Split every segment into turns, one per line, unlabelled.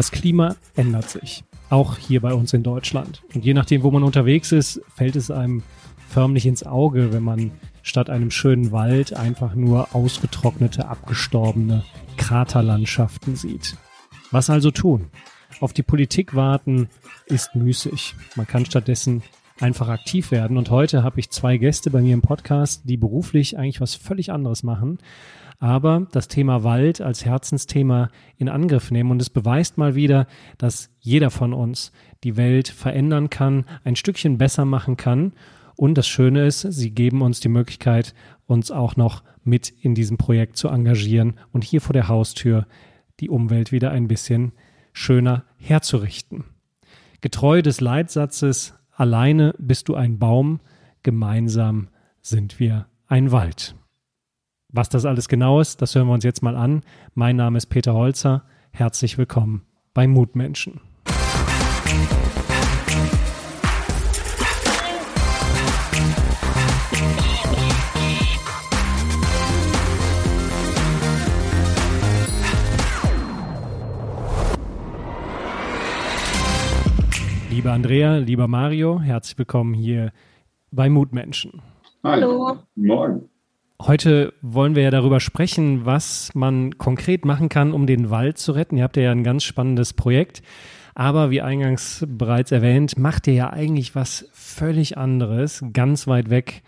Das Klima ändert sich, auch hier bei uns in Deutschland. Und je nachdem, wo man unterwegs ist, fällt es einem förmlich ins Auge, wenn man statt einem schönen Wald einfach nur ausgetrocknete, abgestorbene Kraterlandschaften sieht. Was also tun? Auf die Politik warten ist müßig. Man kann stattdessen einfach aktiv werden. Und heute habe ich zwei Gäste bei mir im Podcast, die beruflich eigentlich was völlig anderes machen, aber das Thema Wald als Herzensthema in Angriff nehmen. Und es beweist mal wieder, dass jeder von uns die Welt verändern kann, ein Stückchen besser machen kann. Und das Schöne ist, sie geben uns die Möglichkeit, uns auch noch mit in diesem Projekt zu engagieren und hier vor der Haustür die Umwelt wieder ein bisschen schöner herzurichten. Getreu des Leitsatzes Alleine bist du ein Baum, gemeinsam sind wir ein Wald. Was das alles genau ist, das hören wir uns jetzt mal an. Mein Name ist Peter Holzer. Herzlich willkommen bei Mutmenschen. Liebe Andrea, lieber Mario, herzlich willkommen hier bei Mutmenschen.
Hallo. Morgen.
Heute wollen wir ja darüber sprechen, was man konkret machen kann, um den Wald zu retten. Ihr habt ja ein ganz spannendes Projekt. Aber wie eingangs bereits erwähnt, macht ihr ja eigentlich was völlig anderes, ganz weit weg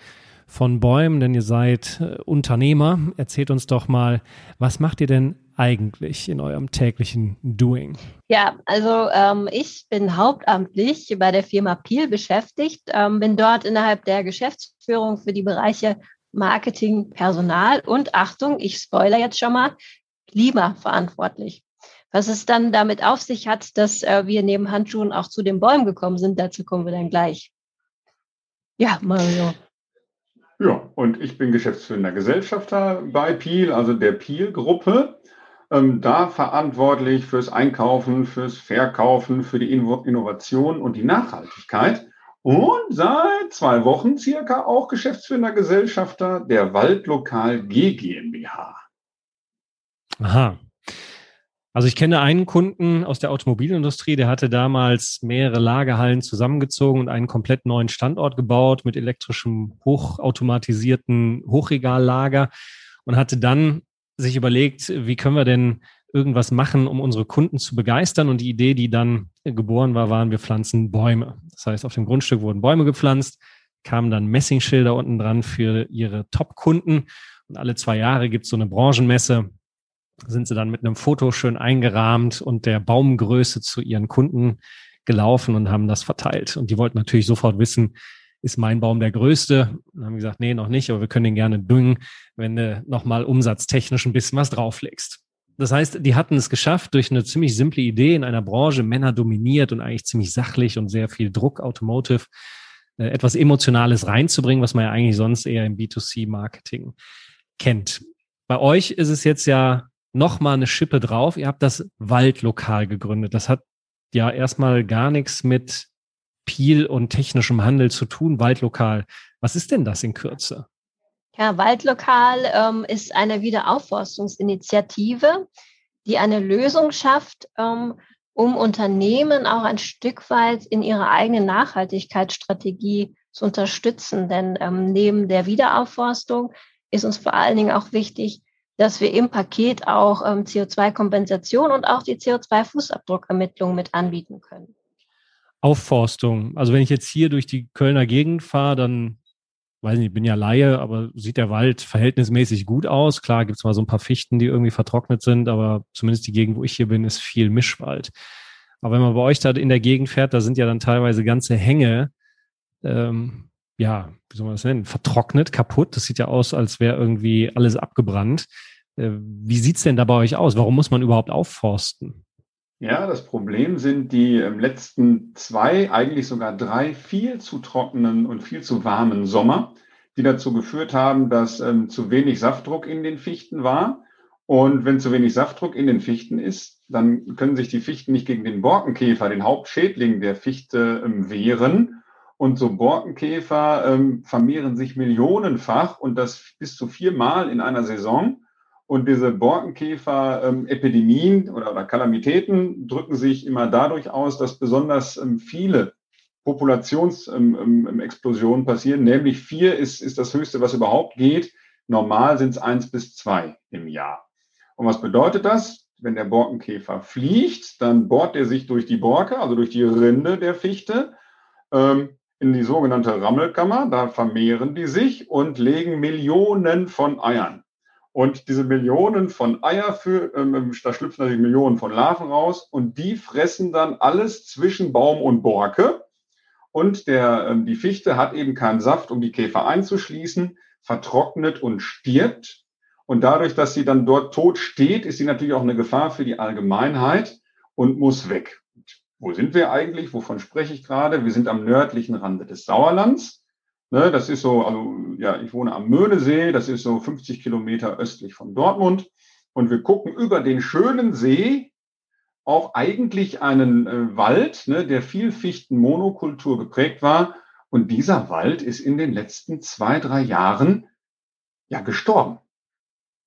von Bäumen, denn ihr seid äh, Unternehmer. Erzählt uns doch mal, was macht ihr denn eigentlich in eurem täglichen Doing?
Ja, also ähm, ich bin hauptamtlich bei der Firma Peel beschäftigt, ähm, bin dort innerhalb der Geschäftsführung für die Bereiche Marketing, Personal und Achtung, ich spoiler jetzt schon mal, Klima verantwortlich. Was es dann damit auf sich hat, dass äh, wir neben Handschuhen auch zu den Bäumen gekommen sind, dazu kommen wir dann gleich. Ja, Mario.
Ja, und ich bin geschäftsführender Gesellschafter bei Peel, also der Peel-Gruppe ähm, da verantwortlich fürs Einkaufen, fürs Verkaufen, für die Innovation und die Nachhaltigkeit. Und seit zwei Wochen circa auch geschäftsführender Gesellschafter der Waldlokal G GmbH.
Aha. Also ich kenne einen Kunden aus der Automobilindustrie, der hatte damals mehrere Lagerhallen zusammengezogen und einen komplett neuen Standort gebaut mit elektrischem hochautomatisierten Hochregallager und hatte dann sich überlegt, wie können wir denn irgendwas machen, um unsere Kunden zu begeistern. Und die Idee, die dann geboren war, waren, wir pflanzen Bäume. Das heißt, auf dem Grundstück wurden Bäume gepflanzt, kamen dann Messingschilder unten dran für ihre Top-Kunden. Und alle zwei Jahre gibt es so eine Branchenmesse. Sind sie dann mit einem Foto schön eingerahmt und der Baumgröße zu ihren Kunden gelaufen und haben das verteilt. Und die wollten natürlich sofort wissen, ist mein Baum der größte? Dann haben wir gesagt, nee, noch nicht, aber wir können den gerne düngen, wenn du nochmal umsatztechnisch ein bisschen was drauflegst. Das heißt, die hatten es geschafft, durch eine ziemlich simple Idee in einer Branche, Männer dominiert und eigentlich ziemlich sachlich und sehr viel Druck, Automotive, äh, etwas Emotionales reinzubringen, was man ja eigentlich sonst eher im B2C-Marketing kennt. Bei euch ist es jetzt ja nochmal eine Schippe drauf. Ihr habt das Waldlokal gegründet. Das hat ja erstmal gar nichts mit Peel und technischem Handel zu tun, Waldlokal. Was ist denn das in Kürze?
Ja, Waldlokal ähm, ist eine Wiederaufforstungsinitiative, die eine Lösung schafft, ähm, um Unternehmen auch ein Stück weit in ihrer eigenen Nachhaltigkeitsstrategie zu unterstützen. Denn ähm, neben der Wiederaufforstung ist uns vor allen Dingen auch wichtig, dass wir im Paket auch ähm, CO2-Kompensation und auch die CO2-Fußabdruckermittlung mit anbieten können.
Aufforstung. Also wenn ich jetzt hier durch die Kölner Gegend fahre, dann weiß nicht, ich bin ja Laie, aber sieht der Wald verhältnismäßig gut aus. Klar gibt es mal so ein paar Fichten, die irgendwie vertrocknet sind, aber zumindest die Gegend, wo ich hier bin, ist viel Mischwald. Aber wenn man bei euch da in der Gegend fährt, da sind ja dann teilweise ganze Hänge, ähm, ja, wie soll man das nennen, vertrocknet, kaputt. Das sieht ja aus, als wäre irgendwie alles abgebrannt. Äh, wie sieht's denn da bei euch aus? Warum muss man überhaupt aufforsten?
Ja, das Problem sind die ähm, letzten zwei, eigentlich sogar drei viel zu trockenen und viel zu warmen Sommer, die dazu geführt haben, dass ähm, zu wenig Saftdruck in den Fichten war. Und wenn zu wenig Saftdruck in den Fichten ist, dann können sich die Fichten nicht gegen den Borkenkäfer, den Hauptschädling der Fichte, ähm, wehren. Und so Borkenkäfer ähm, vermehren sich millionenfach und das bis zu viermal in einer Saison. Und diese Borkenkäfer-Epidemien oder, oder Kalamitäten drücken sich immer dadurch aus, dass besonders ähm, viele Populationsexplosionen passieren. Nämlich vier ist, ist das höchste, was überhaupt geht. Normal sind es eins bis zwei im Jahr. Und was bedeutet das? Wenn der Borkenkäfer fliegt, dann bohrt er sich durch die Borke, also durch die Rinde der Fichte, ähm, in die sogenannte Rammelkammer. Da vermehren die sich und legen Millionen von Eiern. Und diese Millionen von Eier, für, ähm, da schlüpfen natürlich Millionen von Larven raus und die fressen dann alles zwischen Baum und Borke. Und der, ähm, die Fichte hat eben keinen Saft, um die Käfer einzuschließen, vertrocknet und stirbt. Und dadurch, dass sie dann dort tot steht, ist sie natürlich auch eine Gefahr für die Allgemeinheit und muss weg. Wo sind wir eigentlich? Wovon spreche ich gerade? Wir sind am nördlichen Rande des Sauerlands. Ne, das ist so, also ja, ich wohne am Möhnesee, das ist so 50 Kilometer östlich von Dortmund. Und wir gucken über den schönen See auf eigentlich einen äh, Wald, ne, der viel Fichtenmonokultur geprägt war. Und dieser Wald ist in den letzten zwei, drei Jahren ja gestorben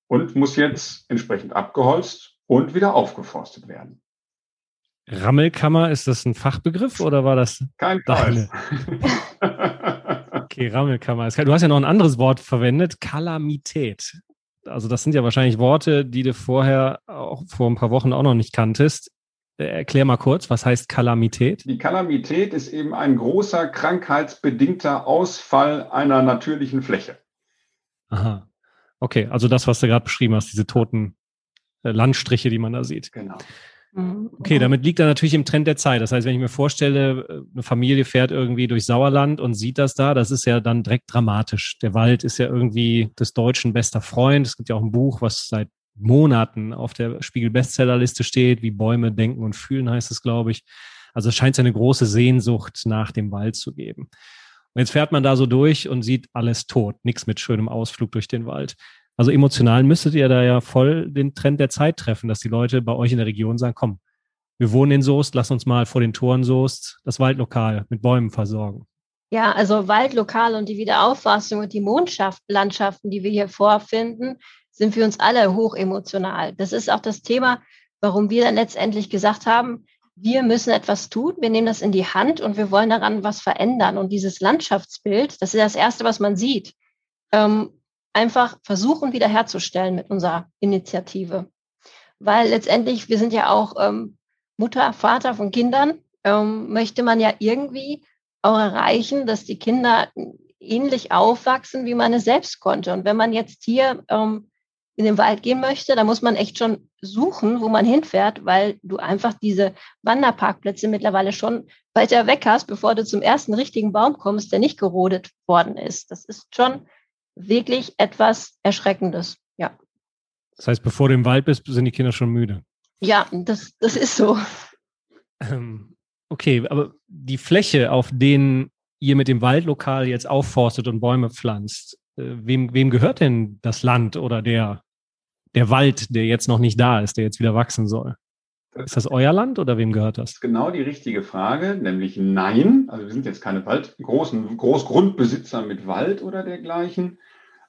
und muss jetzt entsprechend abgeholzt und wieder aufgeforstet werden.
Rammelkammer, ist das ein Fachbegriff oder war das?
Kein Fall.
Okay, Rammelkammer. Du hast ja noch ein anderes Wort verwendet, Kalamität. Also das sind ja wahrscheinlich Worte, die du vorher auch vor ein paar Wochen auch noch nicht kanntest. Äh, erklär mal kurz, was heißt Kalamität?
Die Kalamität ist eben ein großer krankheitsbedingter Ausfall einer natürlichen Fläche.
Aha. Okay, also das, was du gerade beschrieben hast, diese toten äh, Landstriche, die man da sieht.
Genau.
Mhm. Okay, damit liegt er natürlich im Trend der Zeit. Das heißt, wenn ich mir vorstelle, eine Familie fährt irgendwie durch Sauerland und sieht das da, das ist ja dann direkt dramatisch. Der Wald ist ja irgendwie des Deutschen bester Freund. Es gibt ja auch ein Buch, was seit Monaten auf der Spiegel-Bestsellerliste steht, wie Bäume denken und fühlen, heißt es, glaube ich. Also es scheint ja eine große Sehnsucht nach dem Wald zu geben. Und jetzt fährt man da so durch und sieht alles tot, nichts mit schönem Ausflug durch den Wald. Also emotional müsstet ihr da ja voll den Trend der Zeit treffen, dass die Leute bei euch in der Region sagen, komm, wir wohnen in Soest, lass uns mal vor den Toren Soest das Waldlokal mit Bäumen versorgen.
Ja, also Waldlokal und die Wiederauffassung und die Mondlandschaften, die wir hier vorfinden, sind für uns alle hoch emotional. Das ist auch das Thema, warum wir dann letztendlich gesagt haben, wir müssen etwas tun, wir nehmen das in die Hand und wir wollen daran was verändern. Und dieses Landschaftsbild, das ist das Erste, was man sieht. Ähm, einfach versuchen wiederherzustellen mit unserer Initiative. Weil letztendlich, wir sind ja auch ähm, Mutter, Vater von Kindern, ähm, möchte man ja irgendwie auch erreichen, dass die Kinder ähnlich aufwachsen, wie man es selbst konnte. Und wenn man jetzt hier ähm, in den Wald gehen möchte, dann muss man echt schon suchen, wo man hinfährt, weil du einfach diese Wanderparkplätze mittlerweile schon weiter weg hast, bevor du zum ersten richtigen Baum kommst, der nicht gerodet worden ist. Das ist schon wirklich etwas Erschreckendes, ja.
Das heißt, bevor du im Wald bist, sind die Kinder schon müde.
Ja, das, das ist so.
Ähm, okay, aber die Fläche, auf denen ihr mit dem Waldlokal jetzt aufforstet und Bäume pflanzt, äh, wem, wem gehört denn das Land oder der, der Wald, der jetzt noch nicht da ist, der jetzt wieder wachsen soll? Ist das euer Land oder wem gehört das?
Genau die richtige Frage, nämlich nein. Also wir sind jetzt keine Wald, großen Großgrundbesitzer mit Wald oder dergleichen,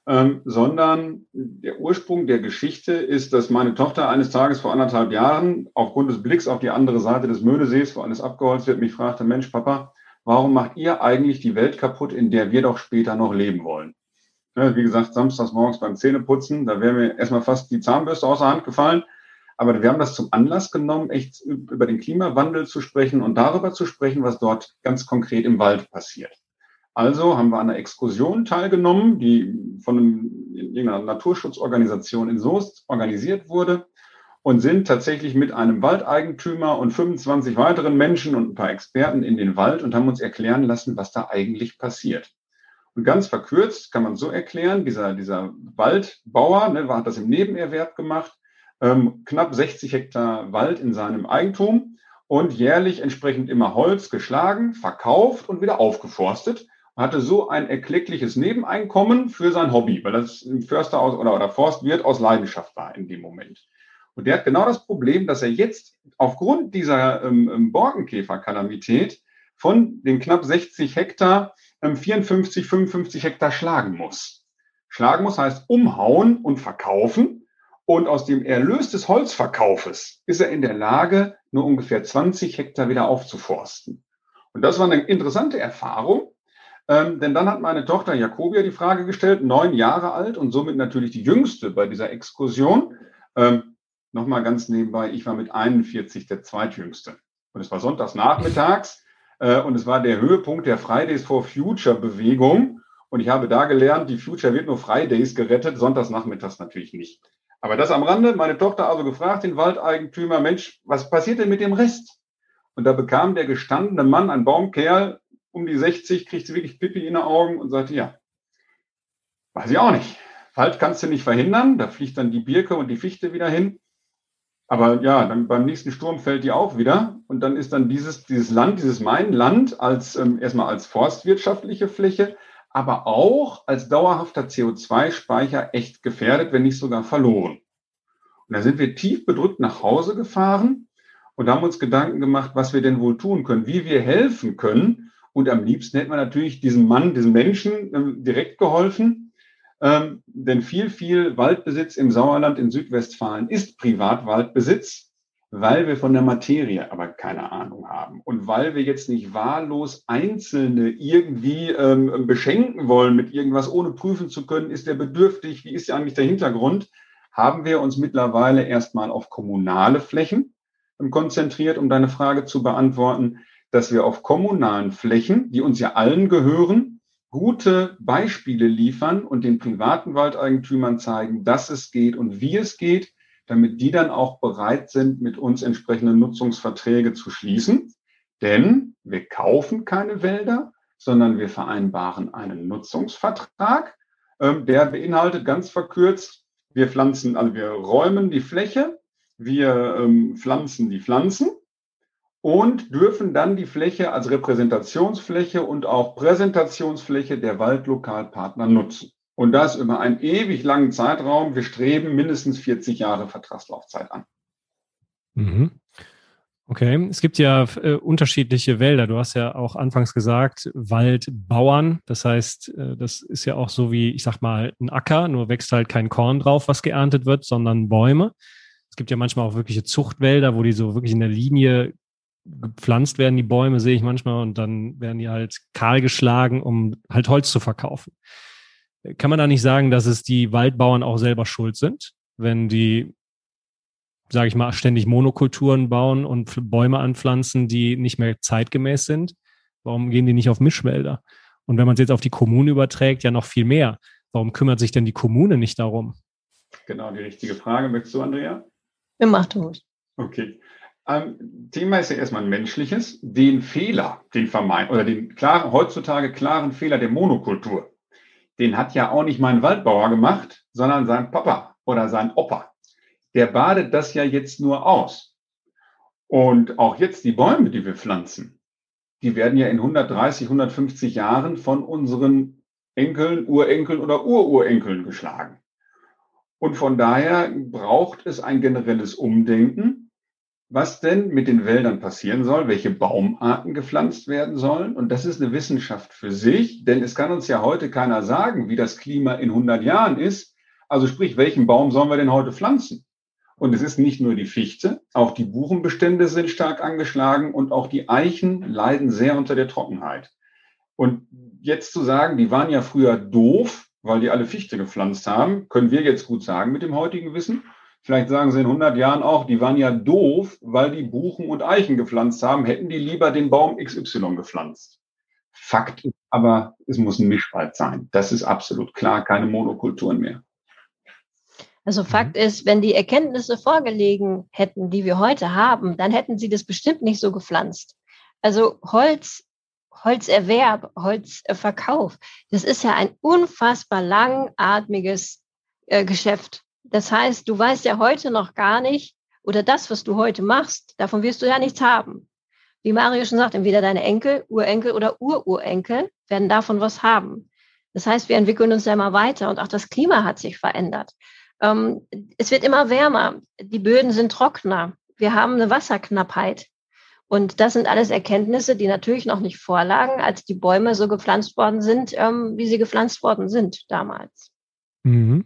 ähm, sondern der Ursprung der Geschichte ist, dass meine Tochter eines Tages vor anderthalb Jahren aufgrund des Blicks auf die andere Seite des Möhnesees, wo alles abgeholzt wird, mich fragte, Mensch, Papa, warum macht ihr eigentlich die Welt kaputt, in der wir doch später noch leben wollen? Wie gesagt, samstags morgens beim Zähneputzen, da wäre mir erstmal fast die Zahnbürste aus der Hand gefallen. Aber wir haben das zum Anlass genommen, echt über den Klimawandel zu sprechen und darüber zu sprechen, was dort ganz konkret im Wald passiert. Also haben wir an einer Exkursion teilgenommen, die von einem, einer Naturschutzorganisation in Soest organisiert wurde und sind tatsächlich mit einem Waldeigentümer und 25 weiteren Menschen und ein paar Experten in den Wald und haben uns erklären lassen, was da eigentlich passiert. Und ganz verkürzt kann man so erklären, dieser, dieser Waldbauer ne, hat das im Nebenerwerb gemacht, ähm, knapp 60 Hektar Wald in seinem Eigentum und jährlich entsprechend immer Holz geschlagen, verkauft und wieder aufgeforstet. Hatte so ein erkleckliches Nebeneinkommen für sein Hobby, weil das im Förster aus, oder, oder Forstwirt aus Leidenschaft war in dem Moment. Und der hat genau das Problem, dass er jetzt aufgrund dieser ähm, ähm Borkenkäferkalamität von den knapp 60 Hektar ähm, 54, 55 Hektar schlagen muss. Schlagen muss heißt umhauen und verkaufen Und aus dem Erlös des Holzverkaufes ist er in der Lage, nur ungefähr 20 Hektar wieder aufzuforsten. Und das war eine interessante Erfahrung, ähm, denn dann hat meine Tochter Jakobia die Frage gestellt, neun Jahre alt und somit natürlich die jüngste bei dieser Exkursion. Ähm, Nochmal ganz nebenbei, ich war mit 41 der zweitjüngste. Und es war sonntags nachmittags äh, und es war der Höhepunkt der Fridays for Future Bewegung. Und ich habe da gelernt, die Future wird nur Fridays gerettet, sonntags nachmittags natürlich nicht. Aber das am Rande, meine Tochter also gefragt, den Waldeigentümer, Mensch, was passiert denn mit dem Rest? Und da bekam der gestandene Mann, ein Baumkerl, um die 60, kriegte wirklich Pipi in den Augen und sagte, ja, weiß ich auch nicht. Wald kannst du nicht verhindern, da fliegt dann die Birke und die Fichte wieder hin. Aber ja, dann beim nächsten Sturm fällt die auch wieder. Und dann ist dann dieses, dieses Land, dieses Mein-Land als ähm, erstmal als forstwirtschaftliche Fläche aber auch als dauerhafter CO2-Speicher echt gefährdet, wenn nicht sogar verloren. Und da sind wir tief bedrückt nach Hause gefahren und haben uns Gedanken gemacht, was wir denn wohl tun können, wie wir helfen können. Und am liebsten hätten wir natürlich diesem Mann, diesem Menschen ähm, direkt geholfen. Ähm, denn viel, viel Waldbesitz im Sauerland in Südwestfalen ist Privatwaldbesitz weil wir von der Materie aber keine Ahnung haben. Und weil wir jetzt nicht wahllos Einzelne irgendwie ähm, beschenken wollen mit irgendwas, ohne prüfen zu können, ist der bedürftig, wie ist ja eigentlich der Hintergrund, haben wir uns mittlerweile erstmal auf kommunale Flächen konzentriert, um deine Frage zu beantworten, dass wir auf kommunalen Flächen, die uns ja allen gehören, gute Beispiele liefern und den privaten Waldeigentümern zeigen, dass es geht und wie es geht damit die dann auch bereit sind, mit uns entsprechende Nutzungsverträge zu schließen. Denn wir kaufen keine Wälder, sondern wir vereinbaren einen Nutzungsvertrag, ähm, der beinhaltet ganz verkürzt, wir pflanzen, also wir räumen die Fläche, wir ähm, pflanzen die Pflanzen und dürfen dann die Fläche als Repräsentationsfläche und auch Präsentationsfläche der Waldlokalpartner nutzen. Und das über einen ewig langen Zeitraum. Wir streben mindestens 40 Jahre Vertragslaufzeit an.
Mhm. Okay, es gibt ja äh, unterschiedliche Wälder. Du hast ja auch anfangs gesagt, Waldbauern. Das heißt, äh, das ist ja auch so wie, ich sag mal, ein Acker, nur wächst halt kein Korn drauf, was geerntet wird, sondern Bäume. Es gibt ja manchmal auch wirkliche Zuchtwälder, wo die so wirklich in der Linie gepflanzt werden, die Bäume sehe ich manchmal, und dann werden die halt kahl geschlagen, um halt Holz zu verkaufen. Kann man da nicht sagen, dass es die Waldbauern auch selber schuld sind, wenn die, sage ich mal, ständig Monokulturen bauen und Bäume anpflanzen, die nicht mehr zeitgemäß sind? Warum gehen die nicht auf Mischwälder? Und wenn man es jetzt auf die Kommune überträgt, ja noch viel mehr. Warum kümmert sich denn die Kommune nicht darum?
Genau, die richtige Frage. Möchtest du, Andrea?
Ja, mach du.
Okay. Ähm, Thema ist ja erstmal ein menschliches. Den Fehler, den vermeiden, oder den klaren, heutzutage klaren Fehler der Monokultur, den hat ja auch nicht mein Waldbauer gemacht, sondern sein Papa oder sein Opa. Der badet das ja jetzt nur aus. Und auch jetzt die Bäume, die wir pflanzen, die werden ja in 130, 150 Jahren von unseren Enkeln, Urenkeln oder Ururenkeln geschlagen. Und von daher braucht es ein generelles Umdenken was denn mit den Wäldern passieren soll, welche Baumarten gepflanzt werden sollen. Und das ist eine Wissenschaft für sich, denn es kann uns ja heute keiner sagen, wie das Klima in 100 Jahren ist. Also sprich, welchen Baum sollen wir denn heute pflanzen? Und es ist nicht nur die Fichte, auch die Buchenbestände sind stark angeschlagen und auch die Eichen leiden sehr unter der Trockenheit. Und jetzt zu sagen, die waren ja früher doof, weil die alle Fichte gepflanzt haben, können wir jetzt gut sagen mit dem heutigen Wissen. Vielleicht sagen sie in 100 Jahren auch, die waren ja doof, weil die Buchen und Eichen gepflanzt haben, hätten die lieber den Baum XY gepflanzt. Fakt ist aber, es muss ein Mischwald sein. Das ist absolut klar, keine Monokulturen mehr.
Also Fakt mhm. ist, wenn die Erkenntnisse vorgelegen hätten, die wir heute haben, dann hätten sie das bestimmt nicht so gepflanzt. Also Holz, Holzerwerb, Holzverkauf, das ist ja ein unfassbar langatmiges äh, Geschäft. Das heißt, du weißt ja heute noch gar nicht, oder das, was du heute machst, davon wirst du ja nichts haben. Wie Mario schon sagt, entweder deine Enkel, Urenkel oder Ururenkel werden davon was haben. Das heißt, wir entwickeln uns ja immer weiter und auch das Klima hat sich verändert. Ähm, es wird immer wärmer, die Böden sind trockener, wir haben eine Wasserknappheit. Und das sind alles Erkenntnisse, die natürlich noch nicht vorlagen, als die Bäume so gepflanzt worden sind, ähm, wie sie gepflanzt worden sind damals.
Mhm.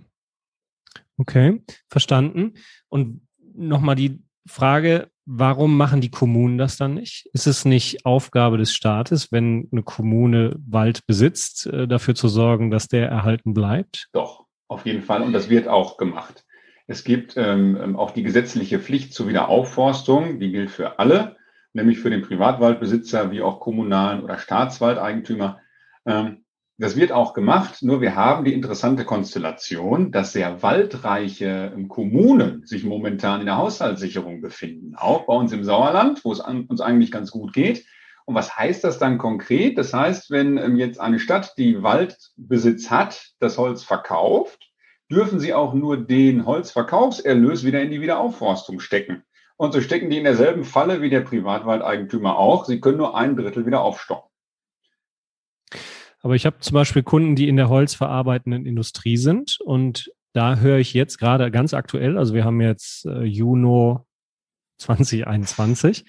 Okay, verstanden. Und nochmal die Frage, warum machen die Kommunen das dann nicht? Ist es nicht Aufgabe des Staates, wenn eine Kommune Wald besitzt, äh, dafür zu sorgen, dass der erhalten bleibt?
Doch, auf jeden Fall. Und das wird auch gemacht. Es gibt ähm, ähm auch die gesetzliche Pflicht zur Wiederaufforstung, die gilt für alle, nämlich für den Privatwaldbesitzer wie auch kommunalen oder Staatswaldeigentümer. Ähm, das wird auch gemacht, nur wir haben die interessante Konstellation, dass sehr waldreiche Kommunen sich momentan in der Haushaltssicherung befinden, auch bei uns im Sauerland, wo es uns eigentlich ganz gut geht. Und was heißt das dann konkret? Das heißt, wenn ähm, jetzt eine Stadt, die Waldbesitz hat, das Holz verkauft, dürfen sie auch nur den Holzverkaufserlös wieder in die Wiederaufforstung stecken. Und so stecken die in derselben Falle wie der Privatwaldeigentümer auch. Sie können nur ein Drittel wieder aufstocken.
Aber ich habe zum Beispiel Kunden, die in der holzverarbeitenden Industrie sind. Und da höre ich jetzt gerade ganz aktuell, also wir haben jetzt äh, Juni 2021,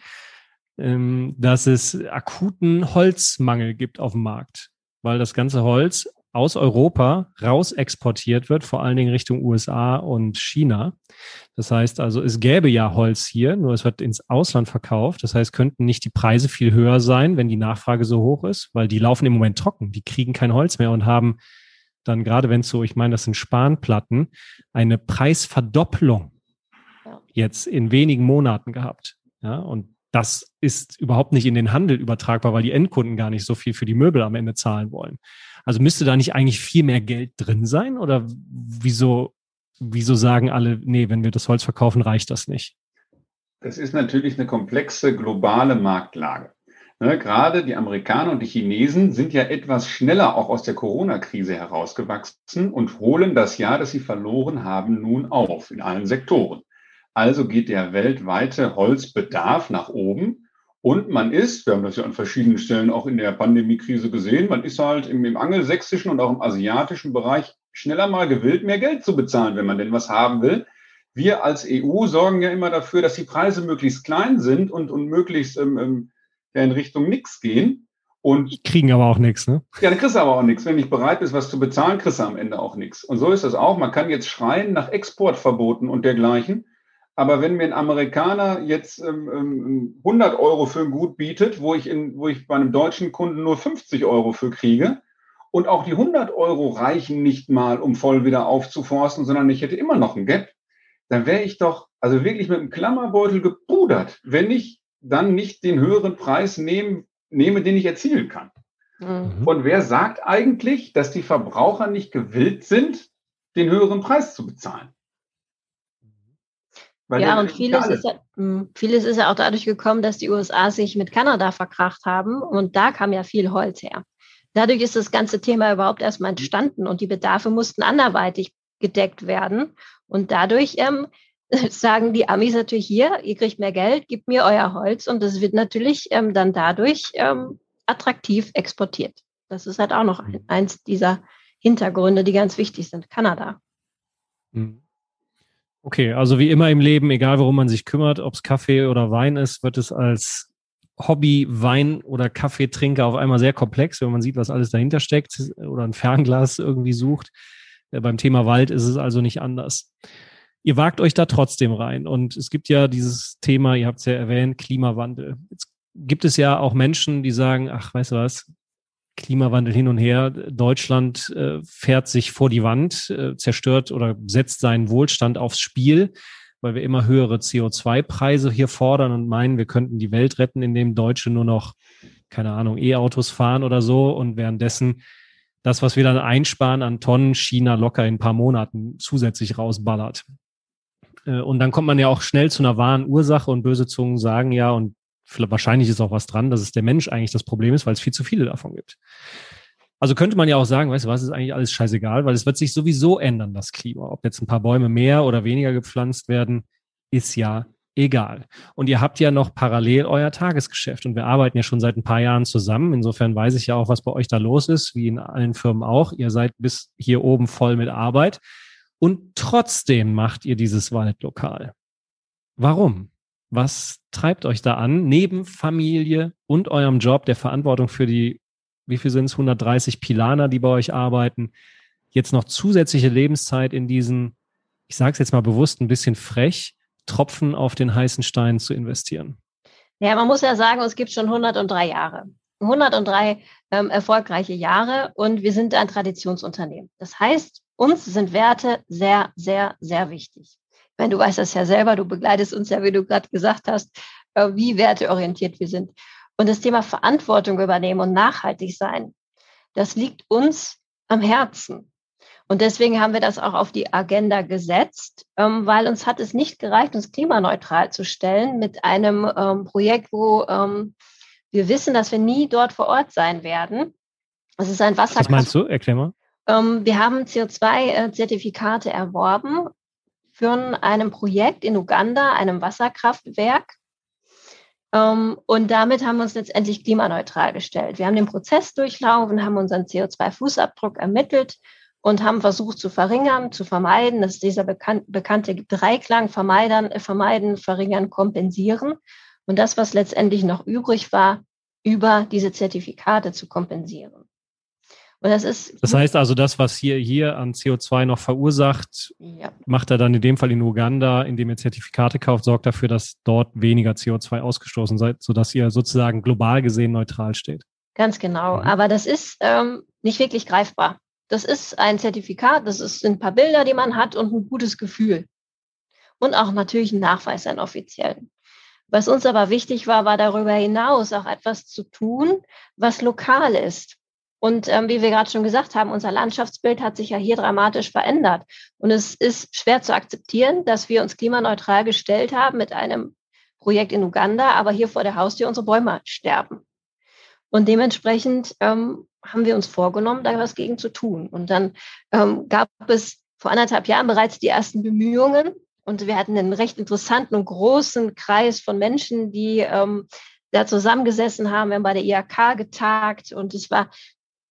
ähm, dass es akuten Holzmangel gibt auf dem Markt, weil das ganze Holz aus Europa raus exportiert wird, vor allen Dingen Richtung USA und China. Das heißt also, es gäbe ja Holz hier, nur es wird ins Ausland verkauft. Das heißt, könnten nicht die Preise viel höher sein, wenn die Nachfrage so hoch ist, weil die laufen im Moment trocken. Die kriegen kein Holz mehr und haben dann gerade, wenn es so, ich meine, das sind Spanplatten, eine Preisverdopplung jetzt in wenigen Monaten gehabt. Ja, und das ist überhaupt nicht in den Handel übertragbar, weil die Endkunden gar nicht so viel für die Möbel am Ende zahlen wollen. Also müsste da nicht eigentlich viel mehr Geld drin sein? Oder wieso, wieso sagen alle, nee, wenn wir das Holz verkaufen, reicht das nicht?
Das ist natürlich eine komplexe globale Marktlage. Ne, gerade die Amerikaner und die Chinesen sind ja etwas schneller auch aus der Corona-Krise herausgewachsen und holen das Jahr, das sie verloren haben, nun auf in allen Sektoren. Also geht der weltweite Holzbedarf nach oben und man ist, wir haben das ja an verschiedenen Stellen auch in der Pandemiekrise gesehen, man ist halt im, im angelsächsischen und auch im asiatischen Bereich schneller mal gewillt, mehr Geld zu bezahlen, wenn man denn was haben will. Wir als EU sorgen ja immer dafür, dass die Preise möglichst klein sind und, und möglichst ähm, ähm, ja, in Richtung nichts gehen. Und
kriegen aber auch nichts, ne?
Ja, dann kriegst du aber auch nichts. Wenn du nicht bereit bist, was zu bezahlen, kriegst du am Ende auch nichts. Und so ist das auch. Man kann jetzt schreien nach Exportverboten und dergleichen. Aber wenn mir ein Amerikaner jetzt ähm, 100 ähm, Euro für ein Gut bietet, wo ich, in, wo ich bei einem deutschen Kunden nur 50 Euro für kriege, und auch die 100 Euro reichen nicht mal, um voll wieder aufzuforsten, sondern ich hätte immer noch ein Gap, dann wäre ich doch also wirklich mit einem Klammerbeutel gepudert, wenn ich dann nicht den höheren Preis nehm, nehme, den ich erzielen kann. Mhm. Und wer sagt eigentlich, dass die Verbraucher nicht gewillt sind, den höheren Preis zu bezahlen?
Weil ja, und vieles ist ja, hm, vieles ist ja auch dadurch gekommen, dass die USA sich mit Kanada verkracht haben und da kam ja viel Holz her. Dadurch ist das ganze Thema überhaupt erstmal entstanden und die Bedarfe mussten anderweitig gedeckt werden. Und dadurch ähm, sagen die Amis natürlich hier, ihr kriegt mehr Geld, gebt mir euer Holz und das wird natürlich ähm, dann dadurch ähm, attraktiv exportiert. Das ist halt auch noch ein, eins dieser Hintergründe, die ganz wichtig sind. Kanada.
Mhm. Okay, also wie immer im Leben, egal worum man sich kümmert, ob es Kaffee oder Wein ist, wird es als Hobby Wein oder Kaffeetrinker auf einmal sehr komplex, wenn man sieht, was alles dahinter steckt oder ein Fernglas irgendwie sucht. Ja, beim Thema Wald ist es also nicht anders. Ihr wagt euch da trotzdem rein und es gibt ja dieses Thema, ihr habt es ja erwähnt, Klimawandel. Jetzt gibt es ja auch Menschen, die sagen, ach, weißt du was, Klimawandel hin und her. Deutschland äh, fährt sich vor die Wand, äh, zerstört oder setzt seinen Wohlstand aufs Spiel, weil wir immer höhere CO2-Preise hier fordern und meinen, wir könnten die Welt retten, indem Deutsche nur noch, keine Ahnung, E-Autos fahren oder so und währenddessen das, was wir dann einsparen an Tonnen, China locker in ein paar Monaten zusätzlich rausballert. Äh, und dann kommt man ja auch schnell zu einer wahren Ursache und böse Zungen sagen ja, und wahrscheinlich ist auch was dran, dass es der Mensch eigentlich das Problem ist, weil es viel zu viele davon gibt. Also könnte man ja auch sagen, weißt du was, ist eigentlich alles scheißegal, weil es wird sich sowieso ändern, das Klima. Ob jetzt ein paar Bäume mehr oder weniger gepflanzt werden, ist ja egal. Und ihr habt ja noch parallel euer Tagesgeschäft und wir arbeiten ja schon seit ein paar Jahren zusammen. Insofern weiß ich ja auch, was bei euch da los ist, wie in allen Firmen auch. Ihr seid bis hier oben voll mit Arbeit und trotzdem macht ihr dieses Waldlokal. Warum? Was treibt euch da an, neben Familie und eurem Job, der Verantwortung für die, wie viel sind es, 130 Pilaner, die bei euch arbeiten, jetzt noch zusätzliche Lebenszeit in diesen ich sage es jetzt mal bewusst ein bisschen frech, Tropfen auf den heißen Stein zu investieren?
Ja, man muss ja sagen, es gibt schon 103 Jahre. 103 ähm, erfolgreiche Jahre und wir sind ein Traditionsunternehmen. Das heißt, uns sind Werte sehr, sehr, sehr wichtig. Wenn du weißt das ja selber, du begleitest uns ja, wie du gerade gesagt hast, äh, wie werteorientiert wir sind. Und das Thema Verantwortung übernehmen und nachhaltig sein, das liegt uns am Herzen. Und deswegen haben wir das auch auf die Agenda gesetzt, ähm, weil uns hat es nicht gereicht, uns klimaneutral zu stellen mit einem ähm, Projekt, wo ähm, wir wissen, dass wir nie dort vor Ort sein werden. Es ist ein Wasser.
Was meinst du? Erklär mal.
Wir haben CO2-Zertifikate erworben für einem Projekt in Uganda, einem Wasserkraftwerk. Ähm, und damit haben wir uns letztendlich klimaneutral gestellt. Wir haben den Prozess durchlaufen, haben unseren CO2-Fußabdruck ermittelt und haben versucht zu verringern, zu vermeiden. Das ist dieser bekan bekannte Dreiklang, vermeiden, äh, vermeiden, verringern, kompensieren. Und das, was letztendlich noch übrig war, über diese Zertifikate zu kompensieren.
Und das ist. Das heißt also, das, was hier, hier an CO2 noch verursacht, ja. macht er dann in dem Fall in Uganda, indem ihr Zertifikate kauft, sorgt dafür, dass dort weniger CO2 ausgestoßen seid, sodass ihr sozusagen global gesehen neutral steht.
Ganz genau. Mhm. Aber das ist ähm, nicht wirklich greifbar. Das ist ein Zertifikat, das ist, sind ein paar Bilder, die man hat und ein gutes Gefühl. Und auch natürlich ein Nachweis, ein offiziellen. Was uns aber wichtig war, war darüber hinaus auch etwas zu tun, was lokal ist. Und ähm, wie wir gerade schon gesagt haben, unser Landschaftsbild hat sich ja hier dramatisch verändert. Und es ist schwer zu akzeptieren, dass wir uns klimaneutral gestellt haben mit einem Projekt in Uganda, aber hier vor der Haustür unsere Bäume sterben. Und dementsprechend ähm, haben wir uns vorgenommen, da was gegen zu tun. Und dann ähm, gab es vor anderthalb Jahren bereits die ersten Bemühungen. Und wir hatten einen recht interessanten und großen Kreis von Menschen, die ähm, da zusammengesessen haben. Wir haben bei der IHK getagt und es war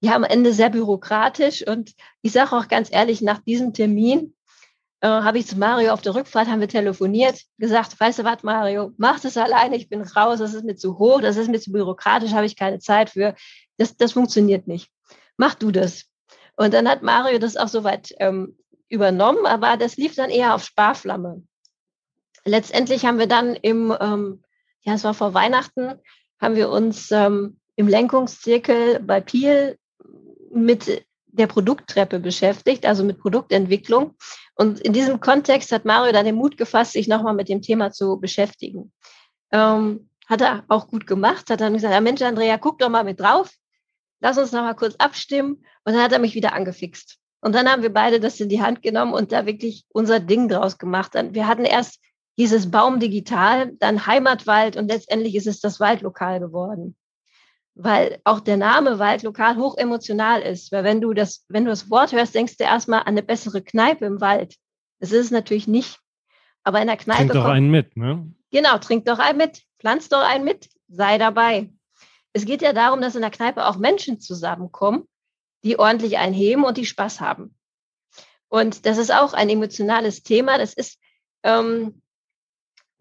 ja am Ende sehr bürokratisch. Und ich sage auch ganz ehrlich, nach diesem Termin äh, habe ich zu Mario auf der Rückfahrt, haben wir telefoniert, gesagt, weißt du was, Mario, mach das alleine, ich bin raus, das ist mir zu hoch, das ist mir zu bürokratisch, habe ich keine Zeit für das, das funktioniert nicht. Mach du das. Und dann hat Mario das auch soweit ähm, übernommen, aber das lief dann eher auf Sparflamme. Letztendlich haben wir dann im, ähm, ja, es war vor Weihnachten, haben wir uns ähm, im Lenkungszirkel bei Piel mit der Produkttreppe beschäftigt, also mit Produktentwicklung. Und in diesem Kontext hat Mario dann den Mut gefasst, sich nochmal mit dem Thema zu beschäftigen. Ähm, hat er auch gut gemacht, hat dann gesagt, ja Mensch, Andrea, guck doch mal mit drauf lass uns noch mal kurz abstimmen. Und dann hat er mich wieder angefixt. Und dann haben wir beide das in die Hand genommen und da wirklich unser Ding draus gemacht. Wir hatten erst dieses Baum digital, dann Heimatwald und letztendlich ist es das Waldlokal geworden. Weil auch der Name Waldlokal hoch emotional ist. Weil wenn du das, wenn du das Wort hörst, denkst du erstmal an eine bessere Kneipe im Wald. Das ist es natürlich nicht. Aber in der Kneipe.
Trink doch einen mit, ne?
Genau, trink doch einen mit. Pflanz doch einen mit. Sei dabei es geht ja darum, dass in der Kneipe auch Menschen zusammenkommen, die ordentlich einheben und die Spaß haben. Und das ist auch ein emotionales Thema. Das ist, ähm,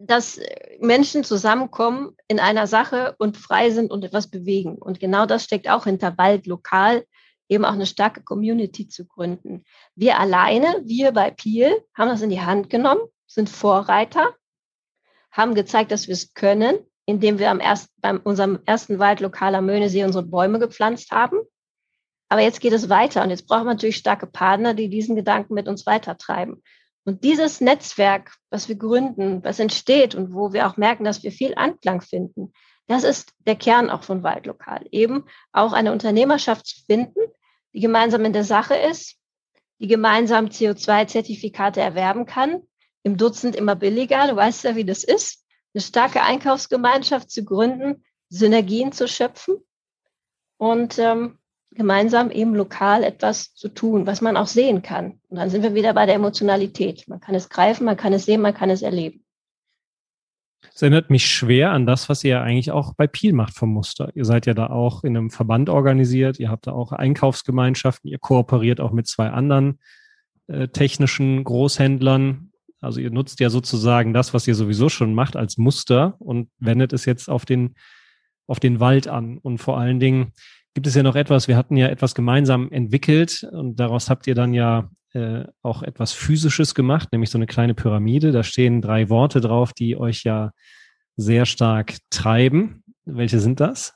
dass Menschen zusammenkommen in einer Sache und frei sind und etwas bewegen. Und genau das steckt auch hinter Wald lokal, eben auch eine starke Community zu gründen. Wir alleine, wir bei Piel, haben das in die Hand genommen, sind Vorreiter, haben gezeigt, dass wir es können indem wir am erst, bei unserem ersten Wald lokaler Möhnesee unsere Bäume gepflanzt haben. Aber jetzt geht es weiter und jetzt brauchen wir natürlich starke Partner, die diesen Gedanken mit uns weitertreiben. Und dieses Netzwerk, was wir gründen, was entsteht und wo wir auch merken, dass wir viel Anklang finden, das ist der Kern auch von Waldlokal. Eben auch eine Unternehmerschaft zu finden, die gemeinsam in der Sache ist, die gemeinsam CO2-Zertifikate erwerben kann, im Dutzend immer billiger. Du weißt ja, wie das ist eine starke Einkaufsgemeinschaft zu gründen, Synergien zu schöpfen und ähm, gemeinsam eben lokal etwas zu tun, was man auch sehen kann. Und dann sind wir wieder bei der Emotionalität. Man kann es greifen, man kann es sehen, man kann es erleben.
Es erinnert mich schwer an das, was ihr eigentlich auch bei Piel macht vom Muster. Ihr seid ja da auch in einem Verband organisiert, ihr habt da auch Einkaufsgemeinschaften, ihr kooperiert auch mit zwei anderen äh, technischen Großhändlern. Also ihr nutzt ja sozusagen das, was ihr sowieso schon macht, als Muster und wendet es jetzt auf den, auf den Wald an. Und vor allen Dingen gibt es ja noch etwas, wir hatten ja etwas gemeinsam entwickelt und daraus habt ihr dann ja äh, auch etwas Physisches gemacht, nämlich so eine kleine Pyramide. Da stehen drei Worte drauf, die euch ja sehr stark treiben. Welche sind das?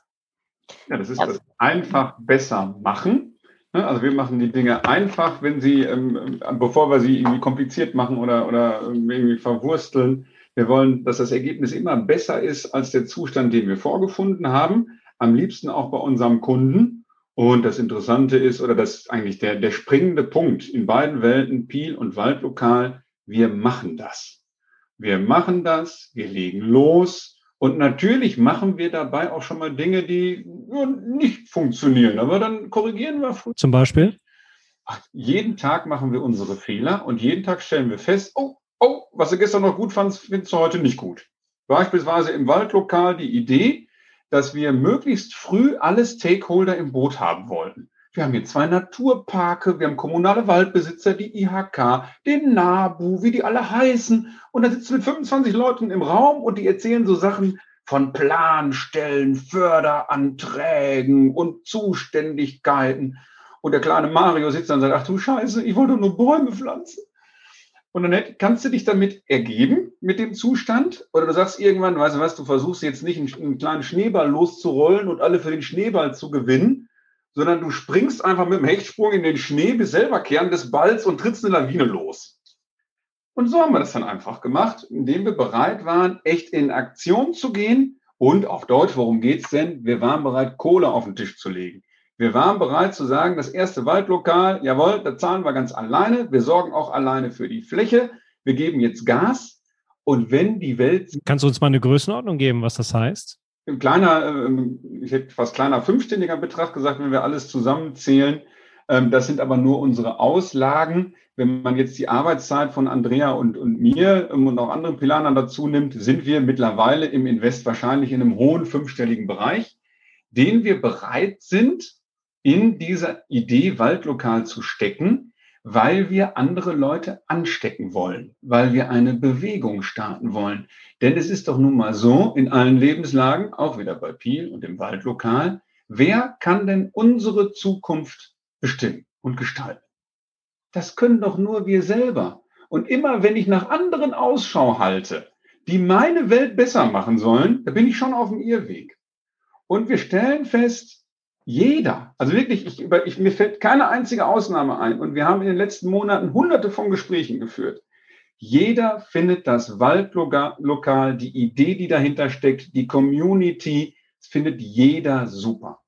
Ja, das ist das einfach besser machen. Ne, also wir machen die Dinge einfach, wenn sie, ähm, bevor wir sie irgendwie kompliziert machen oder, oder irgendwie verwursteln. Wir wollen, dass das Ergebnis immer besser ist als der Zustand, den wir vorgefunden haben. Am liebsten auch bei unserem Kunden. Und das Interessante ist, oder das eigentlich der, der springende Punkt in beiden Welten, Piel und Waldlokal, wir machen das. Wir machen das, wir legen los. Und natürlich machen wir dabei auch schon mal Dinge, die nicht funktionieren. Aber dann korrigieren wir.
Zum Beispiel?
Jeden Tag machen wir unsere Fehler und jeden Tag stellen wir fest, oh, oh, was du gestern noch gut fandst, findest du heute nicht gut. Beispielsweise im Waldlokal die Idee, dass wir möglichst früh alle Stakeholder im Boot haben wollten. Wir haben hier zwei Naturparke, wir haben kommunale Waldbesitzer, die IHK, den NABU, wie die alle heißen. Und da sitzen mit 25 Leuten im Raum und die erzählen so Sachen von Planstellen, Förderanträgen und Zuständigkeiten. Und der kleine Mario sitzt dann und sagt, ach du Scheiße, ich wollte nur Bäume pflanzen. Und dann kannst du dich damit ergeben mit dem Zustand oder du sagst irgendwann, weißt du was, du versuchst jetzt nicht einen, einen kleinen Schneeball loszurollen und alle für den Schneeball zu gewinnen, sondern du springst einfach mit dem Hechtsprung in den Schnee bis selber Kern des Balls und trittst eine Lawine los. Und so haben wir das dann einfach gemacht, indem wir bereit waren, echt in Aktion zu gehen. Und auf Deutsch, worum geht's denn? Wir waren bereit, Kohle auf den Tisch zu legen. Wir waren bereit zu sagen, das erste Waldlokal, jawohl, da zahlen wir ganz alleine. Wir sorgen auch alleine für die Fläche. Wir geben jetzt Gas. Und wenn die Welt.
Kannst du uns mal eine Größenordnung geben, was das heißt?
Ein kleiner, ähm, ich hätte fast kleiner fünfständiger Betrag gesagt, wenn wir alles zusammenzählen. Ähm, das sind aber nur unsere Auslagen. Wenn man jetzt die Arbeitszeit von Andrea und, und mir ähm, und auch anderen Pilanern dazu nimmt, sind wir mittlerweile im Invest wahrscheinlich in einem hohen fünfstelligen Bereich, den wir bereit sind, in dieser Idee Waldlokal zu stecken, weil wir andere Leute anstecken wollen, weil wir eine Bewegung starten wollen. Denn es ist doch nun mal so, in allen Lebenslagen, auch wieder bei Piel und im Waldlokal, wer kann denn unsere Zukunft bestimmen und gestalten? Das können doch nur wir selber. Und immer wenn ich nach anderen Ausschau halte, die meine Welt besser machen sollen, da bin ich schon auf dem Irrweg. Und wir stellen fest, jeder, also wirklich, ich, über, ich, mir fällt keine einzige Ausnahme ein. Und wir haben in den letzten Monaten hunderte von Gesprächen geführt. Jeder findet das Waldlokal, die Idee, die dahinter steckt, die Community, findet jeder super.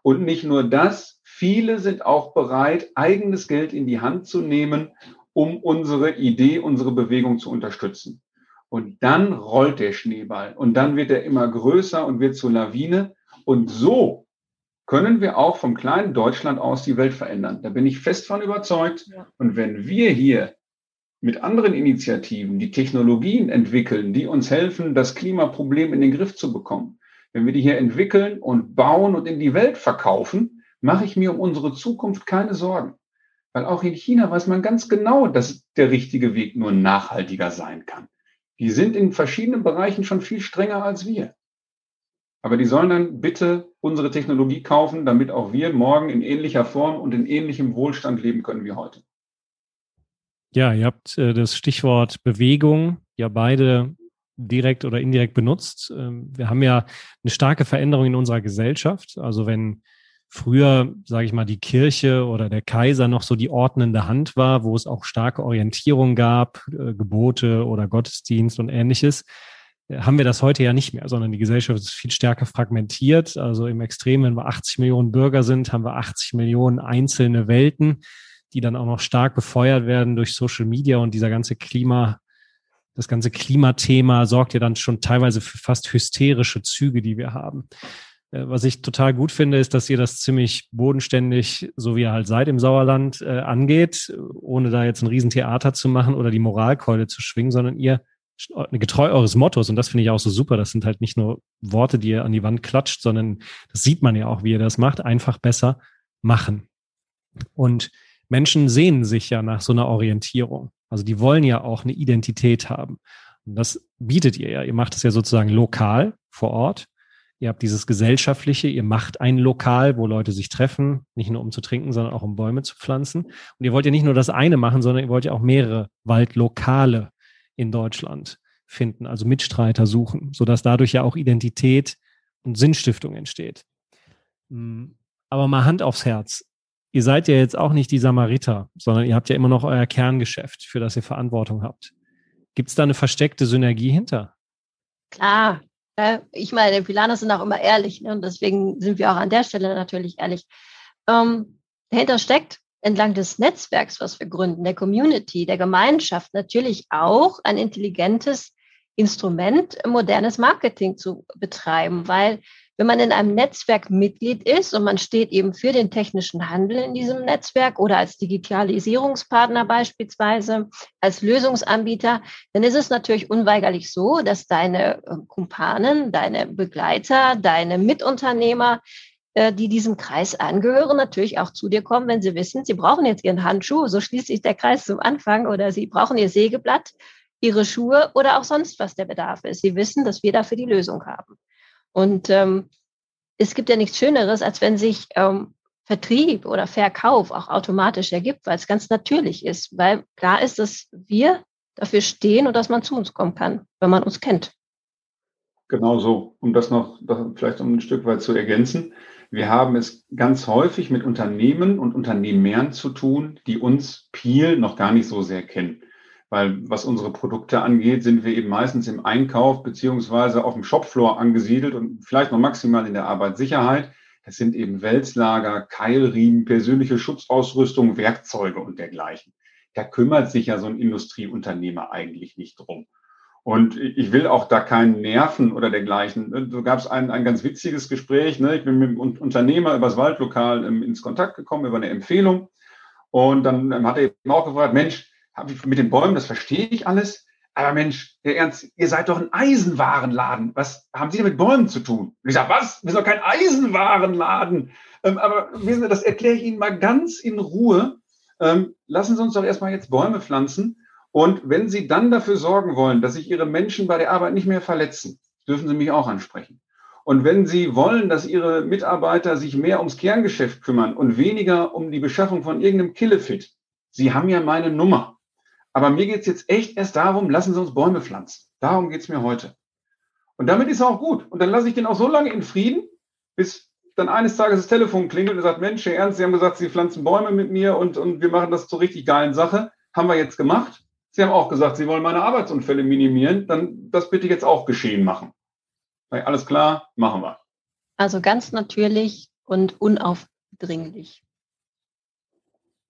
Und nicht nur das, viele sind auch bereit, eigenes Geld in die Hand zu nehmen, um unsere Idee, unsere Bewegung zu unterstützen. Und dann rollt der Schneeball und dann wird er immer größer und wird zur Lawine. Und so können wir auch vom kleinen Deutschland aus die Welt verändern. Da bin ich fest von überzeugt. Ja. Und wenn wir hier mit anderen Initiativen die Technologien entwickeln, die uns helfen, das Klimaproblem in den Griff zu bekommen, wenn wir die hier entwickeln und bauen und in die Welt verkaufen, mache ich mir um unsere Zukunft keine Sorgen. Weil auch in China weiß man ganz genau, dass der richtige Weg nur nachhaltiger sein kann. Die sind in verschiedenen Bereichen schon viel strenger als wir. Aber die sollen dann bitte unsere Technologie kaufen, damit auch wir morgen in ähnlicher Form und in ähnlichem Wohlstand leben können wie heute.
Ja, ihr habt äh, das Stichwort Bewegung ja beide direkt oder indirekt benutzt. Ähm, wir haben ja eine starke Veränderung in unserer Gesellschaft. Also wenn früher, sage ich mal, die Kirche oder der Kaiser noch so die ordnende Hand war, wo es auch starke Orientierung gab, äh, Gebote oder Gottesdienst und ähnliches, haben wir das heute ja nicht mehr, sondern die Gesellschaft ist viel stärker fragmentiert. Also im Extrem, wenn wir 80 Millionen Bürger sind, haben wir 80 Millionen einzelne Welten, die dann auch noch stark befeuert werden durch Social Media und dieser ganze Klima, das ganze Klimathema sorgt ja dann schon teilweise für fast hysterische Züge, die wir haben. Äh, was ich total gut finde, ist, dass ihr das ziemlich bodenständig, so wie ihr halt seid im Sauerland, äh, angeht, ohne da jetzt ein Riesentheater zu machen oder die Moralkeule zu schwingen, sondern ihr getreu eures Mottos, und das finde ich auch so super, das sind halt nicht nur Worte, die ihr an die Wand klatscht, sondern das sieht man ja auch, wie ihr das macht, einfach besser machen. Und Menschen sehen sich ja nach so einer Orientierung. Also die wollen ja auch eine Identität haben. Und das bietet ihr ja. Ihr macht es ja sozusagen lokal vor Ort. Ihr habt dieses Gesellschaftliche, ihr macht ein Lokal, wo Leute sich treffen, nicht nur um zu trinken, sondern auch um Bäume zu pflanzen. Und ihr wollt ja nicht nur das eine machen, sondern ihr wollt ja auch mehrere Waldlokale in Deutschland finden, also Mitstreiter suchen, sodass dadurch ja auch Identität und Sinnstiftung entsteht. Hm, aber mal Hand aufs Herz. Ihr seid ja jetzt auch nicht die Samariter, sondern ihr habt ja immer noch euer Kerngeschäft, für das ihr Verantwortung habt. Gibt es da eine versteckte Synergie hinter?
Klar, ich meine, Pilaner sind auch immer ehrlich ne? und deswegen sind wir auch an der Stelle natürlich ehrlich. Ähm, dahinter steckt entlang des Netzwerks, was wir gründen, der Community, der Gemeinschaft natürlich auch ein intelligentes Instrument, modernes Marketing zu betreiben, weil wenn man in einem Netzwerk Mitglied ist und man steht eben für den technischen Handel in diesem Netzwerk oder als Digitalisierungspartner beispielsweise, als Lösungsanbieter, dann ist es natürlich unweigerlich so, dass deine äh, Kumpanen, deine Begleiter, deine Mitunternehmer, die diesem Kreis angehören, natürlich auch zu dir kommen, wenn sie wissen, sie brauchen jetzt ihren Handschuh, so schließt sich der Kreis zum Anfang, oder sie brauchen ihr Sägeblatt, ihre Schuhe oder auch sonst was der Bedarf ist. Sie wissen, dass wir dafür die Lösung haben. Und ähm, es gibt ja nichts Schöneres, als wenn sich ähm, Vertrieb oder Verkauf auch automatisch ergibt, weil es ganz natürlich ist, weil klar ist, dass wir dafür stehen und dass man zu uns kommen kann, wenn man uns kennt.
Genau so, um das noch vielleicht um ein Stück weit zu ergänzen. Wir haben es ganz häufig mit Unternehmen und Unternehmern zu tun, die uns Peel noch gar nicht so sehr kennen. Weil was unsere Produkte angeht, sind wir eben meistens im Einkauf beziehungsweise auf dem Shopfloor angesiedelt und vielleicht noch maximal in der Arbeitssicherheit. Das sind eben Wälzlager, Keilriemen, persönliche Schutzausrüstung, Werkzeuge und dergleichen. Da kümmert sich ja so ein Industrieunternehmer eigentlich nicht drum. Und ich will auch da keinen nerven oder dergleichen. So gab es ein, ein ganz witziges Gespräch. Ne? Ich bin mit einem Unternehmer übers Waldlokal ähm, ins Kontakt gekommen über eine Empfehlung. Und dann ähm, hat er eben auch gefragt, Mensch, mit den Bäumen, das verstehe ich alles. Aber Mensch, Herr Ernst, ihr seid doch ein Eisenwarenladen. Was haben Sie denn mit Bäumen zu tun? Und ich sage, was? Wir sind doch kein Eisenwarenladen. Ähm, aber wissen Sie, das erkläre ich Ihnen mal ganz in Ruhe. Ähm, lassen Sie uns doch erstmal jetzt Bäume pflanzen. Und wenn Sie dann dafür sorgen wollen, dass sich Ihre Menschen bei der Arbeit nicht mehr verletzen, dürfen Sie mich auch ansprechen. Und wenn Sie wollen, dass Ihre Mitarbeiter sich mehr ums Kerngeschäft kümmern und weniger um die Beschaffung von irgendeinem Killefit, Sie haben ja meine Nummer. Aber mir geht's jetzt echt erst darum, lassen Sie uns Bäume pflanzen. Darum geht's mir heute. Und damit ist auch gut. Und dann lasse ich den auch so lange in Frieden, bis dann eines Tages das Telefon klingelt und sagt, Mensch, Herr Ernst, Sie haben gesagt, Sie pflanzen Bäume mit mir und, und wir machen das zur richtig geilen Sache. Haben wir jetzt gemacht. Sie haben auch gesagt, Sie wollen meine Arbeitsunfälle minimieren. Dann das bitte jetzt auch geschehen machen. Alles klar, machen wir.
Also ganz natürlich und unaufdringlich.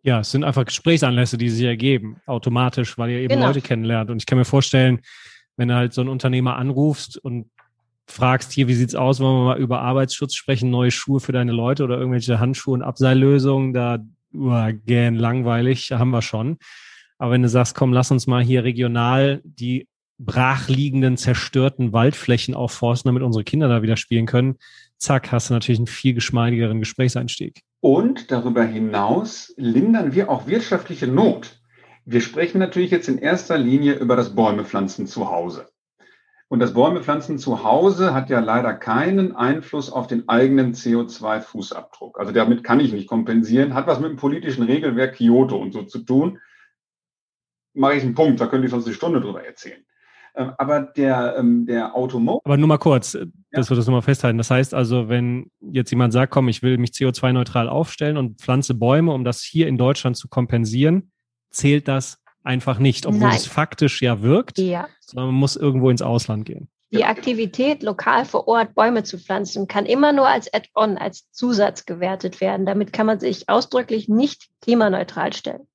Ja, es sind einfach Gesprächsanlässe, die sich ergeben, automatisch, weil ihr eben genau. Leute kennenlernt. Und ich kann mir vorstellen, wenn du halt so einen Unternehmer anrufst und fragst, hier, wie sieht's aus, wollen wir mal über Arbeitsschutz sprechen, neue Schuhe für deine Leute oder irgendwelche Handschuhe und Abseillösungen, da uh, gähn langweilig, haben wir schon. Aber wenn du sagst, komm, lass uns mal hier regional die brachliegenden, zerstörten Waldflächen aufforsten, damit unsere Kinder da wieder spielen können, zack, hast du natürlich einen viel geschmeidigeren Gesprächseinstieg.
Und darüber hinaus lindern wir auch wirtschaftliche Not. Wir sprechen natürlich jetzt in erster Linie über das Bäumepflanzen zu Hause. Und das Bäumepflanzen zu Hause hat ja leider keinen Einfluss auf den eigenen CO2-Fußabdruck. Also damit kann ich nicht kompensieren. Hat was mit dem politischen Regelwerk Kyoto und so zu tun. Mache ich einen Punkt, da könnte ich sonst eine Stunde drüber erzählen. Ähm, aber der, ähm, der Automobil.
Aber nur mal kurz, äh, dass wir das nochmal festhalten. Das heißt also, wenn jetzt jemand sagt, komm, ich will mich CO2-neutral aufstellen und pflanze Bäume, um das hier in Deutschland zu kompensieren, zählt das einfach nicht, obwohl Nein. es faktisch ja wirkt, ja. sondern man muss irgendwo ins Ausland gehen.
Die Aktivität, lokal vor Ort Bäume zu pflanzen, kann immer nur als Add-on, als Zusatz gewertet werden. Damit kann man sich ausdrücklich nicht klimaneutral stellen.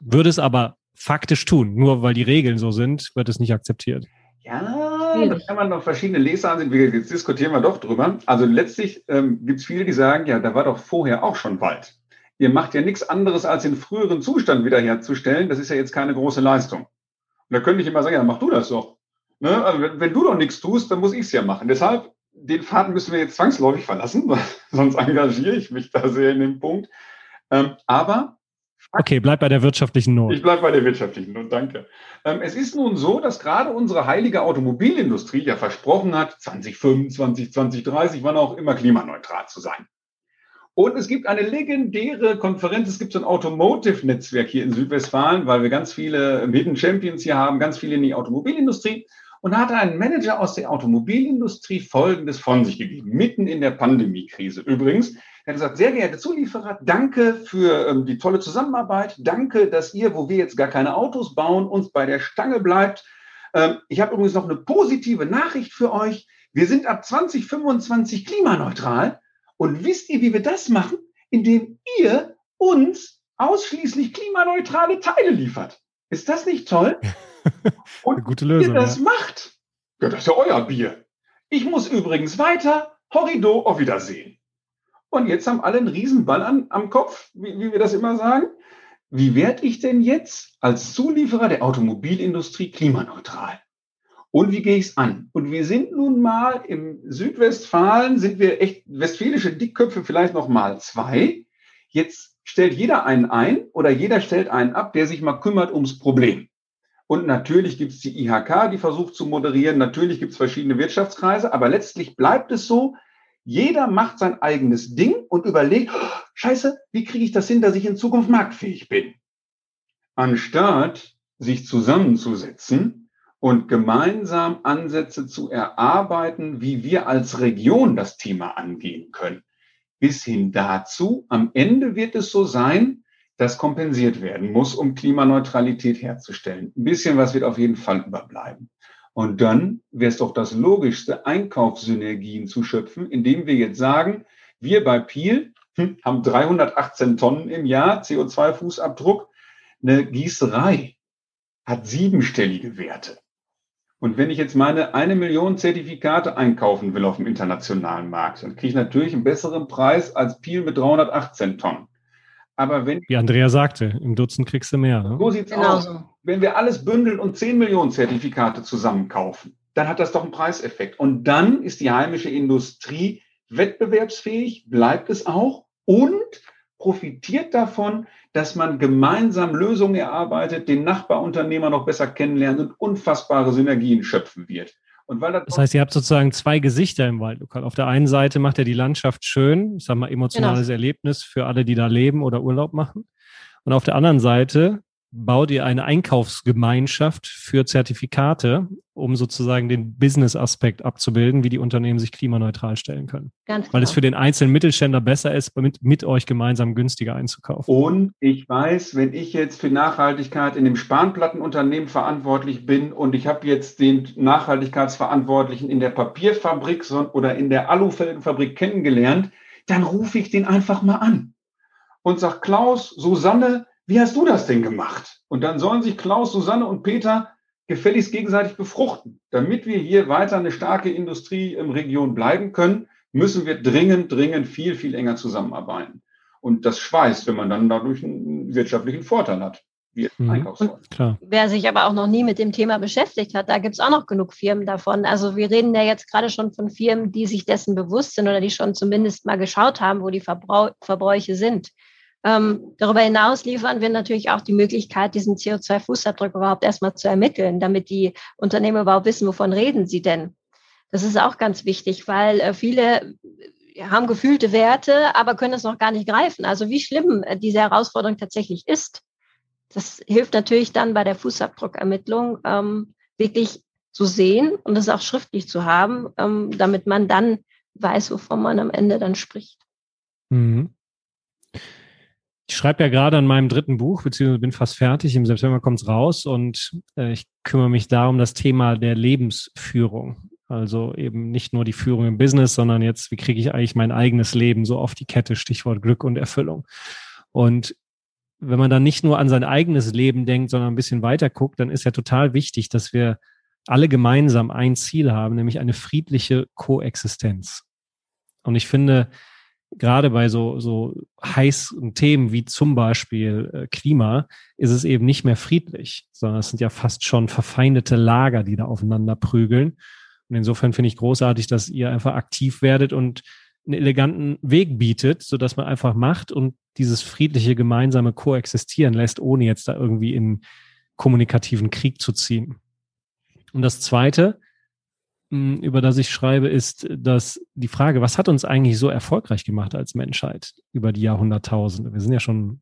Würde es aber faktisch tun. Nur weil die Regeln so sind, wird es nicht akzeptiert.
Ja, da kann man noch verschiedene Leser sehen. Jetzt diskutieren wir doch drüber. Also letztlich ähm, gibt es viele, die sagen, ja, da war doch vorher auch schon Wald. Ihr macht ja nichts anderes, als den früheren Zustand wiederherzustellen. Das ist ja jetzt keine große Leistung. Und da könnte ich immer sagen, ja, mach du das doch. Ne? Also wenn, wenn, du doch nichts tust, dann muss ich es ja machen. Deshalb, den Faden müssen wir jetzt zwangsläufig verlassen, sonst engagiere ich mich da sehr in dem Punkt. Ähm, aber
Okay, bleib bei der wirtschaftlichen Not.
Ich bleib bei der wirtschaftlichen Not, danke. Ähm, es ist nun so, dass gerade unsere heilige Automobilindustrie ja versprochen hat, 2025, 2030, wann auch immer klimaneutral zu sein. Und es gibt eine legendäre Konferenz, es gibt so ein Automotive-Netzwerk hier in Südwestfalen, weil wir ganz viele Hidden Champions hier haben, ganz viele in die Automobilindustrie. Und da hat ein Manager aus der Automobilindustrie Folgendes von sich gegeben, mitten in der Pandemiekrise. Übrigens, er hat gesagt, sehr geehrte Zulieferer, danke für ähm, die tolle Zusammenarbeit. Danke, dass ihr, wo wir jetzt gar keine Autos bauen, uns bei der Stange bleibt. Ähm, ich habe übrigens noch eine positive Nachricht für euch. Wir sind ab 2025 klimaneutral. Und wisst ihr, wie wir das machen? Indem ihr uns ausschließlich klimaneutrale Teile liefert. Ist das nicht toll?
Und gute Lösung,
ihr das ja. macht, ja, das ist ja euer Bier. Ich muss übrigens weiter. Horrido, auf Wiedersehen. Und jetzt haben alle einen Riesenball an, am Kopf, wie, wie wir das immer sagen. Wie werde ich denn jetzt als Zulieferer der Automobilindustrie klimaneutral? Und wie gehe ich es an? Und wir sind nun mal im Südwestfalen, sind wir echt westfälische Dickköpfe vielleicht noch mal zwei. Jetzt stellt jeder einen ein oder jeder stellt einen ab, der sich mal kümmert ums Problem. Und natürlich gibt es die IHK, die versucht zu moderieren. Natürlich gibt es verschiedene Wirtschaftskreise. Aber letztlich bleibt es so, jeder macht sein eigenes Ding und überlegt, oh, scheiße, wie kriege ich das hin, dass ich in Zukunft marktfähig bin? Anstatt sich zusammenzusetzen und gemeinsam Ansätze zu erarbeiten, wie wir als Region das Thema angehen können. Bis hin dazu, am Ende wird es so sein, dass kompensiert werden muss, um Klimaneutralität herzustellen. Ein bisschen was wird auf jeden Fall überbleiben. Und dann wäre es doch das Logischste, Einkaufssynergien zu schöpfen, indem wir jetzt sagen, wir bei Piel hm, haben 318 Tonnen im Jahr CO2-Fußabdruck. Eine Gießerei hat siebenstellige Werte. Und wenn ich jetzt meine eine Million Zertifikate einkaufen will auf dem internationalen Markt, dann kriege ich natürlich einen besseren Preis als Piel mit 318 Tonnen.
Aber wenn. Wie Andrea sagte, im Dutzend kriegst du mehr.
Ne? So sieht's genau. aus. Wenn wir alles bündeln und 10 Millionen Zertifikate zusammenkaufen, dann hat das doch einen Preiseffekt. Und dann ist die heimische Industrie wettbewerbsfähig, bleibt es auch und profitiert davon, dass man gemeinsam Lösungen erarbeitet, den Nachbarunternehmer noch besser kennenlernt und unfassbare Synergien schöpfen wird.
Und weil das, das heißt, ihr habt sozusagen zwei Gesichter im Waldlokal. Auf der einen Seite macht er die Landschaft schön, ich sag mal emotionales genau. Erlebnis für alle, die da leben oder Urlaub machen. Und auf der anderen Seite baut ihr eine Einkaufsgemeinschaft für Zertifikate, um sozusagen den Business-Aspekt abzubilden, wie die Unternehmen sich klimaneutral stellen können. Ganz Weil es genau. für den einzelnen Mittelständler besser ist, mit, mit euch gemeinsam günstiger einzukaufen.
Und ich weiß, wenn ich jetzt für Nachhaltigkeit in dem Spanplattenunternehmen verantwortlich bin und ich habe jetzt den Nachhaltigkeitsverantwortlichen in der Papierfabrik oder in der Alufelgenfabrik kennengelernt, dann rufe ich den einfach mal an und sage, Klaus, Susanne, wie hast du das denn gemacht? Und dann sollen sich Klaus, Susanne und Peter gefälligst gegenseitig befruchten. Damit wir hier weiter eine starke Industrie im Region bleiben können, müssen wir dringend, dringend viel, viel enger zusammenarbeiten. Und das schweißt, wenn man dann dadurch einen wirtschaftlichen Vorteil hat. Wie mhm.
Klar. Wer sich aber auch noch nie mit dem Thema beschäftigt hat, da gibt es auch noch genug Firmen davon. Also wir reden ja jetzt gerade schon von Firmen, die sich dessen bewusst sind oder die schon zumindest mal geschaut haben, wo die Verbrauch Verbräuche sind. Ähm, darüber hinaus liefern wir natürlich auch die Möglichkeit, diesen CO2-Fußabdruck überhaupt erstmal zu ermitteln, damit die Unternehmen überhaupt wissen, wovon reden sie denn. Das ist auch ganz wichtig, weil äh, viele äh, haben gefühlte Werte, aber können es noch gar nicht greifen. Also wie schlimm äh, diese Herausforderung tatsächlich ist. Das hilft natürlich dann bei der Fußabdruckermittlung ähm, wirklich zu sehen und es auch schriftlich zu haben, ähm, damit man dann weiß, wovon man am Ende dann spricht. Mhm.
Ich schreibe ja gerade an meinem dritten Buch, beziehungsweise bin fast fertig. Im September kommt es raus und äh, ich kümmere mich darum, das Thema der Lebensführung. Also eben nicht nur die Führung im Business, sondern jetzt, wie kriege ich eigentlich mein eigenes Leben so auf die Kette, Stichwort Glück und Erfüllung. Und wenn man dann nicht nur an sein eigenes Leben denkt, sondern ein bisschen weiter guckt, dann ist ja total wichtig, dass wir alle gemeinsam ein Ziel haben, nämlich eine friedliche Koexistenz. Und ich finde, gerade bei so, so heißen Themen wie zum Beispiel äh, Klima ist es eben nicht mehr friedlich, sondern es sind ja fast schon verfeindete Lager, die da aufeinander prügeln. Und insofern finde ich großartig, dass ihr einfach aktiv werdet und einen eleganten Weg bietet, so dass man einfach macht und dieses friedliche gemeinsame Koexistieren lässt, ohne jetzt da irgendwie in kommunikativen Krieg zu ziehen. Und das Zweite, über das ich schreibe, ist, dass die Frage, was hat uns eigentlich so erfolgreich gemacht als Menschheit über die Jahrhunderttausende? Wir sind ja schon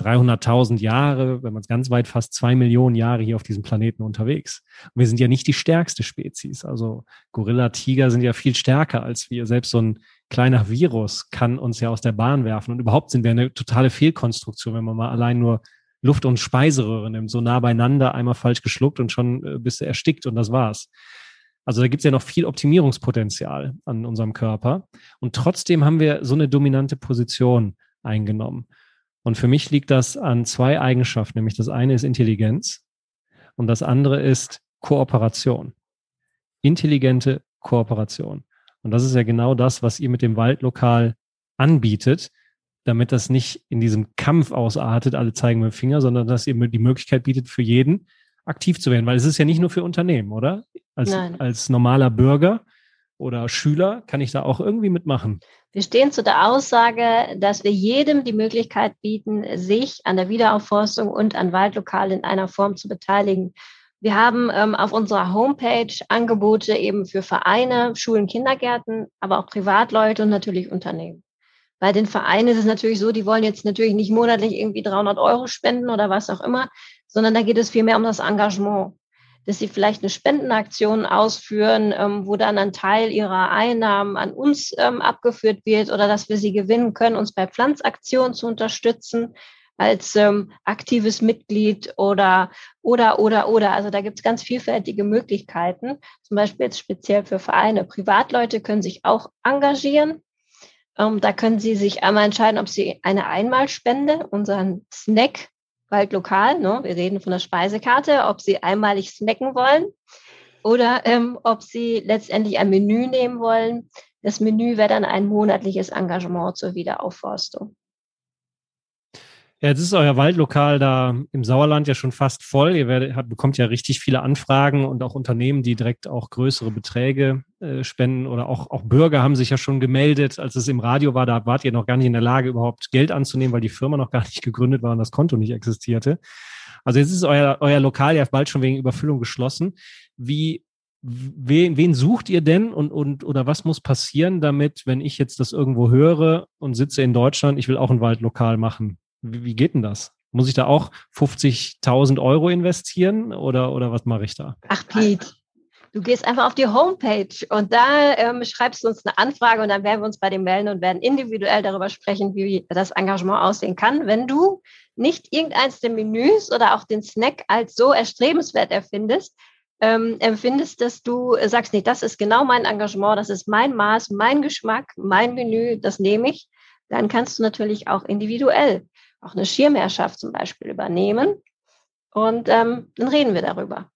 300.000 Jahre, wenn man es ganz weit fasst, zwei Millionen Jahre hier auf diesem Planeten unterwegs. Und wir sind ja nicht die stärkste Spezies. Also Gorilla, Tiger sind ja viel stärker als wir. Selbst so ein kleiner Virus kann uns ja aus der Bahn werfen. Und überhaupt sind wir eine totale Fehlkonstruktion, wenn man mal allein nur Luft- und Speiseröhre nimmt, so nah beieinander, einmal falsch geschluckt und schon äh, bist du erstickt und das war's. Also da gibt es ja noch viel Optimierungspotenzial an unserem Körper. Und trotzdem haben wir so eine dominante Position eingenommen. Und für mich liegt das an zwei Eigenschaften, nämlich das eine ist Intelligenz und das andere ist Kooperation. Intelligente Kooperation. Und das ist ja genau das, was ihr mit dem Waldlokal anbietet, damit das nicht in diesem Kampf ausartet, alle zeigen mit dem Finger, sondern dass ihr die Möglichkeit bietet, für jeden aktiv zu werden. Weil es ist ja nicht nur für Unternehmen, oder? Als, als normaler Bürger oder Schüler kann ich da auch irgendwie mitmachen.
Wir stehen zu der Aussage, dass wir jedem die Möglichkeit bieten, sich an der Wiederaufforstung und an Waldlokalen in einer Form zu beteiligen. Wir haben ähm, auf unserer Homepage Angebote eben für Vereine, Schulen, Kindergärten, aber auch Privatleute und natürlich Unternehmen. Bei den Vereinen ist es natürlich so, die wollen jetzt natürlich nicht monatlich irgendwie 300 Euro spenden oder was auch immer, sondern da geht es vielmehr um das Engagement dass sie vielleicht eine Spendenaktion ausführen, ähm, wo dann ein Teil ihrer Einnahmen an uns ähm, abgeführt wird oder dass wir sie gewinnen können, uns bei Pflanzaktionen zu unterstützen als ähm, aktives Mitglied oder oder oder oder. Also da gibt es ganz vielfältige Möglichkeiten. Zum Beispiel jetzt speziell für Vereine. Privatleute können sich auch engagieren. Ähm, da können Sie sich einmal entscheiden, ob Sie eine Einmalspende, unseren Snack bald lokal. Ne? Wir reden von der Speisekarte, ob Sie einmalig snacken wollen oder ähm, ob Sie letztendlich ein Menü nehmen wollen. Das Menü wäre dann ein monatliches Engagement zur Wiederaufforstung.
Ja, jetzt ist euer Waldlokal da im Sauerland ja schon fast voll. Ihr werdet, habt, bekommt ja richtig viele Anfragen und auch Unternehmen, die direkt auch größere Beträge äh, spenden oder auch, auch Bürger haben sich ja schon gemeldet. Als es im Radio war, da wart ihr noch gar nicht in der Lage, überhaupt Geld anzunehmen, weil die Firma noch gar nicht gegründet war und das Konto nicht existierte. Also jetzt ist euer, euer Lokal ja bald schon wegen Überfüllung geschlossen. Wie, wen, wen sucht ihr denn und, und oder was muss passieren, damit, wenn ich jetzt das irgendwo höre und sitze in Deutschland, ich will auch ein Waldlokal machen? Wie, wie geht denn das? Muss ich da auch 50.000 Euro investieren oder, oder was mache ich da?
Ach, Pete. Du gehst einfach auf die Homepage und da ähm, schreibst du uns eine Anfrage und dann werden wir uns bei dir melden und werden individuell darüber sprechen, wie das Engagement aussehen kann. Wenn du nicht irgendeins der Menüs oder auch den Snack als so erstrebenswert erfindest, ähm, empfindest, dass du sagst, nee, das ist genau mein Engagement, das ist mein Maß, mein Geschmack, mein Menü, das nehme ich, dann kannst du natürlich auch individuell auch eine Schirmherrschaft zum Beispiel übernehmen. Und ähm, dann reden wir darüber.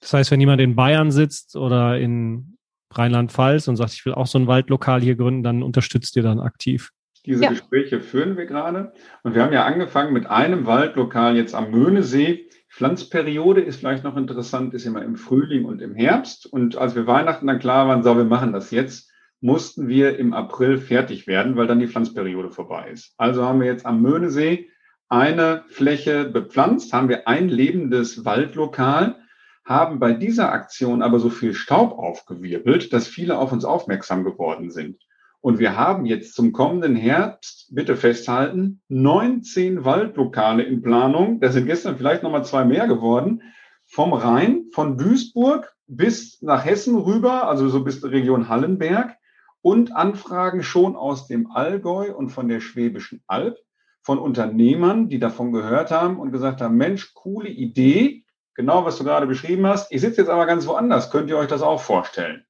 Das heißt, wenn jemand in Bayern sitzt oder in Rheinland-Pfalz und sagt, ich will auch so ein Waldlokal hier gründen, dann unterstützt ihr dann aktiv.
Diese ja. Gespräche führen wir gerade. Und wir haben ja angefangen mit einem Waldlokal jetzt am Möhnesee. Pflanzperiode ist vielleicht noch interessant, ist immer im Frühling und im Herbst. Und als wir Weihnachten dann klar waren, so, wir machen das jetzt, mussten wir im April fertig werden, weil dann die Pflanzperiode vorbei ist. Also haben wir jetzt am Möhnesee eine Fläche bepflanzt, haben wir ein lebendes Waldlokal, haben bei dieser Aktion aber so viel Staub aufgewirbelt, dass viele auf uns aufmerksam geworden sind. Und wir haben jetzt zum kommenden Herbst, bitte festhalten, 19 Waldlokale in Planung. Das sind gestern vielleicht nochmal zwei mehr geworden. Vom Rhein, von Duisburg bis nach Hessen rüber, also so bis Region Hallenberg und Anfragen schon aus dem Allgäu und von der Schwäbischen Alb von Unternehmern, die davon gehört haben und gesagt haben, Mensch, coole Idee, genau was du gerade beschrieben hast. Ich sitze jetzt aber ganz woanders. Könnt ihr euch das auch vorstellen?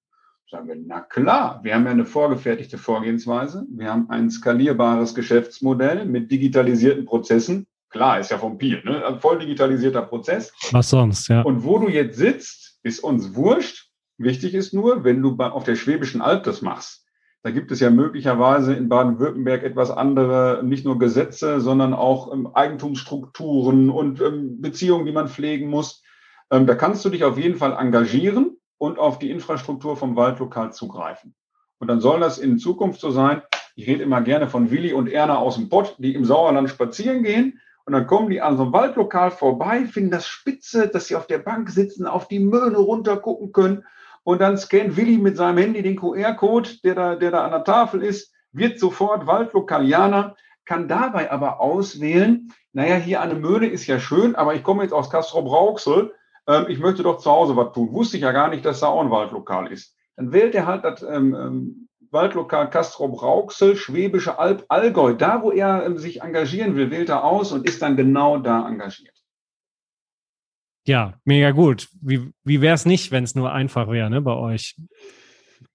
Sagen wir, na klar, wir haben ja eine vorgefertigte Vorgehensweise. Wir haben ein skalierbares Geschäftsmodell mit digitalisierten Prozessen. Klar, ist ja vom Piel, ne? Ein voll digitalisierter Prozess.
Was sonst, ja.
Und wo du jetzt sitzt, ist uns wurscht. Wichtig ist nur, wenn du auf der Schwäbischen Alb das machst, da gibt es ja möglicherweise in Baden-Württemberg etwas andere, nicht nur Gesetze, sondern auch ähm, Eigentumsstrukturen und ähm, Beziehungen, die man pflegen muss. Ähm, da kannst du dich auf jeden Fall engagieren und auf die Infrastruktur vom Waldlokal zugreifen. Und dann soll das in Zukunft so sein, Ich rede immer gerne von Willi und Erna aus dem Pott, die im Sauerland spazieren gehen. Und dann kommen die an so einem Waldlokal vorbei, finden das spitze, dass sie auf der Bank sitzen, auf die Möhne runtergucken können. Und dann scannt Willi mit seinem Handy den QR-Code, der da, der da an der Tafel ist, wird sofort Waldlokalianer, kann dabei aber auswählen, naja, hier eine Möhne ist ja schön, aber ich komme jetzt aus Castro-Brauxel, ähm, ich möchte doch zu Hause was tun. Wusste ich ja gar nicht, dass da auch ein Waldlokal ist. Dann wählt er halt das ähm, ähm, Waldlokal Castro-Brauxel, Schwäbische Alb, Allgäu. Da, wo er ähm, sich engagieren will, wählt er aus und ist dann genau da engagiert.
Ja, mega gut. Wie, wie wäre es nicht, wenn es nur einfach wäre ne, bei euch?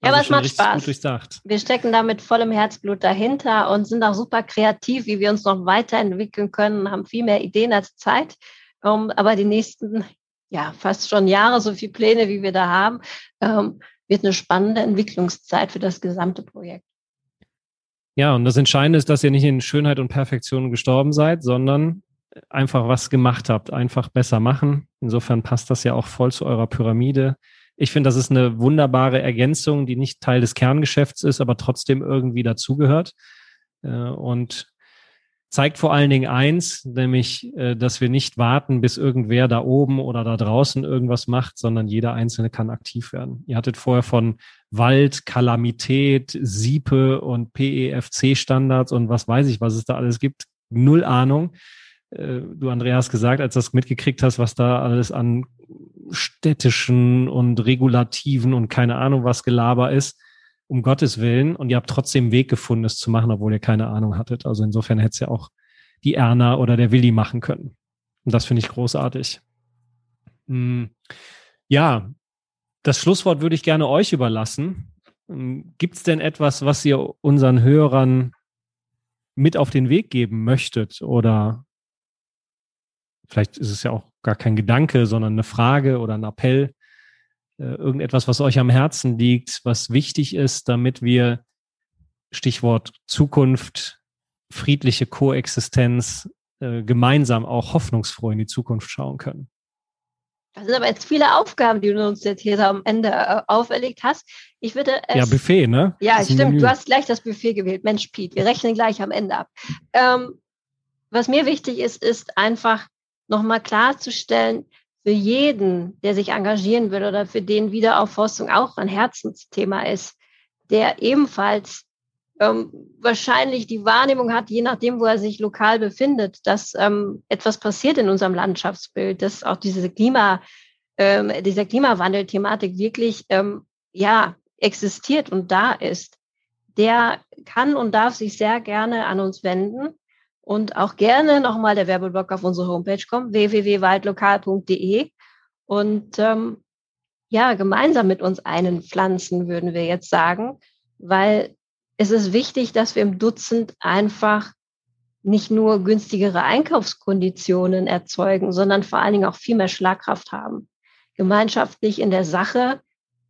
Ja, also aber es macht Spaß. Wir stecken da mit vollem Herzblut dahinter und sind auch super kreativ, wie wir uns noch weiterentwickeln können, haben viel mehr Ideen als Zeit. Um, aber die nächsten, ja, fast schon Jahre, so viele Pläne, wie wir da haben, ähm, wird eine spannende Entwicklungszeit für das gesamte Projekt.
Ja, und das Entscheidende ist, dass ihr nicht in Schönheit und Perfektion gestorben seid, sondern einfach was gemacht habt, einfach besser machen. Insofern passt das ja auch voll zu eurer Pyramide. Ich finde, das ist eine wunderbare Ergänzung, die nicht Teil des Kerngeschäfts ist, aber trotzdem irgendwie dazugehört. Äh, und zeigt vor allen Dingen eins, nämlich, äh, dass wir nicht warten, bis irgendwer da oben oder da draußen irgendwas macht, sondern jeder Einzelne kann aktiv werden. Ihr hattet vorher von Wald, Kalamität, Siepe und PEFC-Standards und was weiß ich, was es da alles gibt. Null Ahnung. Äh, du, Andreas, gesagt, als du das mitgekriegt hast, was da alles an städtischen und regulativen und keine Ahnung was Gelaber ist, um Gottes Willen. Und ihr habt trotzdem einen Weg gefunden, es zu machen, obwohl ihr keine Ahnung hattet. Also insofern hätte es ja auch die Erna oder der Willi machen können. Und das finde ich großartig. Hm. Ja, das Schlusswort würde ich gerne euch überlassen. Hm, Gibt es denn etwas, was ihr unseren Hörern mit auf den Weg geben möchtet oder vielleicht ist es ja auch gar kein Gedanke, sondern eine Frage oder ein Appell, äh, irgendetwas, was euch am Herzen liegt, was wichtig ist, damit wir Stichwort Zukunft, friedliche Koexistenz, äh, gemeinsam auch hoffnungsfroh in die Zukunft schauen können.
Das sind aber jetzt viele Aufgaben, die du uns jetzt hier am Ende äh, auferlegt hast. Ich würde
es, Ja, Buffet, ne?
Ja, stimmt. Menü. Du hast gleich das Buffet gewählt. Mensch, Piet, wir rechnen gleich am Ende ab. Ähm, was mir wichtig ist, ist einfach nochmal klarzustellen, für jeden, der sich engagieren will oder für den Wiederaufforstung auch ein Herzensthema ist, der ebenfalls ähm, wahrscheinlich die Wahrnehmung hat, je nachdem, wo er sich lokal befindet, dass ähm, etwas passiert in unserem Landschaftsbild, dass auch diese Klima, ähm, dieser Klimawandel-Thematik wirklich ähm, ja existiert und da ist, der kann und darf sich sehr gerne an uns wenden und auch gerne nochmal der Werbeblock auf unsere Homepage kommen, www.waldlokal.de und ähm, ja, gemeinsam mit uns einen pflanzen, würden wir jetzt sagen, weil es ist wichtig, dass wir im Dutzend einfach nicht nur günstigere Einkaufskonditionen erzeugen, sondern vor allen Dingen auch viel mehr Schlagkraft haben. Gemeinschaftlich in der Sache,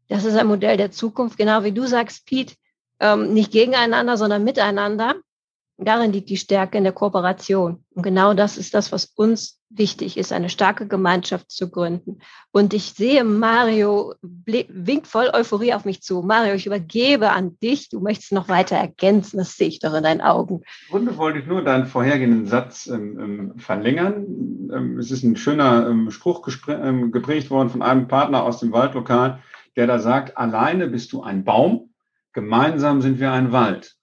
das ist ein Modell der Zukunft, genau wie du sagst, Pete, ähm, nicht gegeneinander, sondern miteinander. Darin liegt die Stärke in der Kooperation. Und genau das ist das, was uns wichtig ist, eine starke Gemeinschaft zu gründen. Und ich sehe, Mario winkt voll Euphorie auf mich zu. Mario, ich übergebe an dich. Du möchtest noch weiter ergänzen. Das sehe ich doch in deinen Augen.
Im Grunde wollte ich nur deinen vorhergehenden Satz ähm, ähm verlängern. Ähm, es ist ein schöner ähm, Spruch ähm, geprägt worden von einem Partner aus dem Waldlokal, der da sagt, alleine bist du ein Baum, gemeinsam sind wir ein Wald.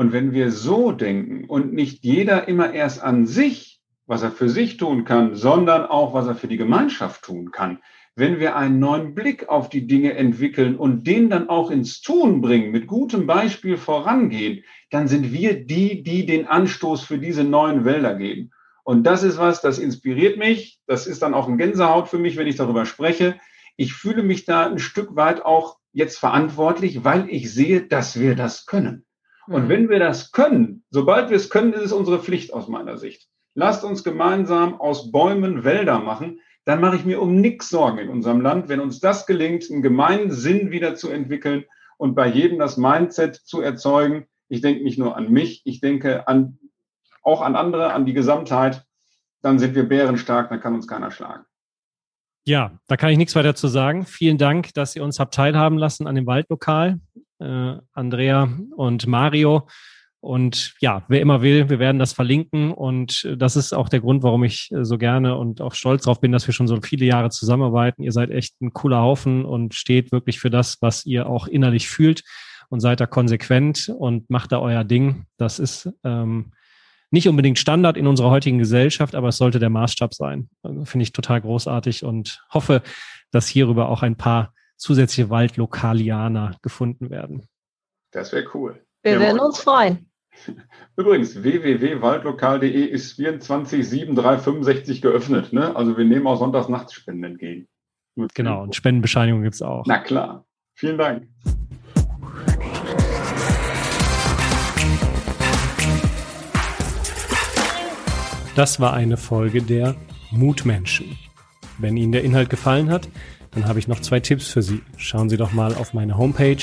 Und wenn wir so denken und nicht jeder immer erst an sich, was er für sich tun kann, sondern auch, was er für die Gemeinschaft tun kann, wenn wir einen neuen Blick auf die Dinge entwickeln und den dann auch ins Tun bringen, mit gutem Beispiel vorangehen, dann sind wir die, die den Anstoß für diese neuen Wälder geben. Und das ist was, das inspiriert mich. Das ist dann auch ein Gänsehaut für mich, wenn ich darüber spreche. Ich fühle mich da ein Stück weit auch jetzt verantwortlich, weil ich sehe, dass wir das können. Und wenn wir das können, sobald wir es können, ist es unsere Pflicht aus meiner Sicht. Lasst uns gemeinsam aus Bäumen Wälder machen. Dann mache ich mir um nichts Sorgen in unserem Land, wenn uns das gelingt, einen gemeinen Sinn wieder zu entwickeln und bei jedem das Mindset zu erzeugen. Ich denke nicht nur an mich, ich denke an, auch an andere, an die Gesamtheit. Dann sind wir bärenstark, dann kann uns keiner schlagen.
Ja, da kann ich nichts weiter zu sagen. Vielen Dank, dass ihr uns habt teilhaben lassen an dem Waldlokal äh, Andrea und Mario. Und ja, wer immer will, wir werden das verlinken. Und das ist auch der Grund, warum ich so gerne und auch stolz darauf bin, dass wir schon so viele Jahre zusammenarbeiten. Ihr seid echt ein cooler Haufen und steht wirklich für das, was ihr auch innerlich fühlt und seid da konsequent und macht da euer Ding. Das ist ähm, nicht unbedingt Standard in unserer heutigen Gesellschaft, aber es sollte der Maßstab sein. Also Finde ich total großartig und hoffe, dass hierüber auch ein paar zusätzliche Waldlokalianer gefunden werden.
Das wäre cool.
Wir ja, werden uns freuen.
Übrigens, www.waldlokal.de ist 24-7-365 geöffnet. Ne? Also wir nehmen auch sonntags Nachtspenden entgegen.
Genau, und Spendenbescheinigung gibt es auch.
Na klar. Vielen Dank.
Das war eine Folge der Mutmenschen. Wenn Ihnen der Inhalt gefallen hat, dann habe ich noch zwei Tipps für Sie. Schauen Sie doch mal auf meine Homepage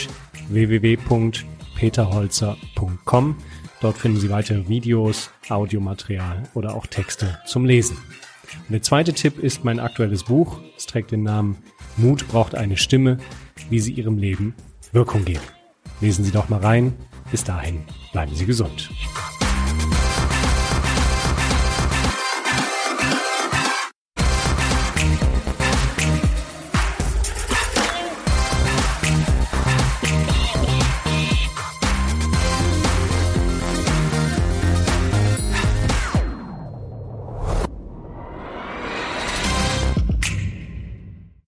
www.peterholzer.com. Dort finden Sie weitere Videos, Audiomaterial oder auch Texte zum Lesen. Und der zweite Tipp ist mein aktuelles Buch. Es trägt den Namen Mut braucht eine Stimme, wie Sie Ihrem Leben Wirkung geben. Lesen Sie doch mal rein. Bis dahin bleiben Sie gesund.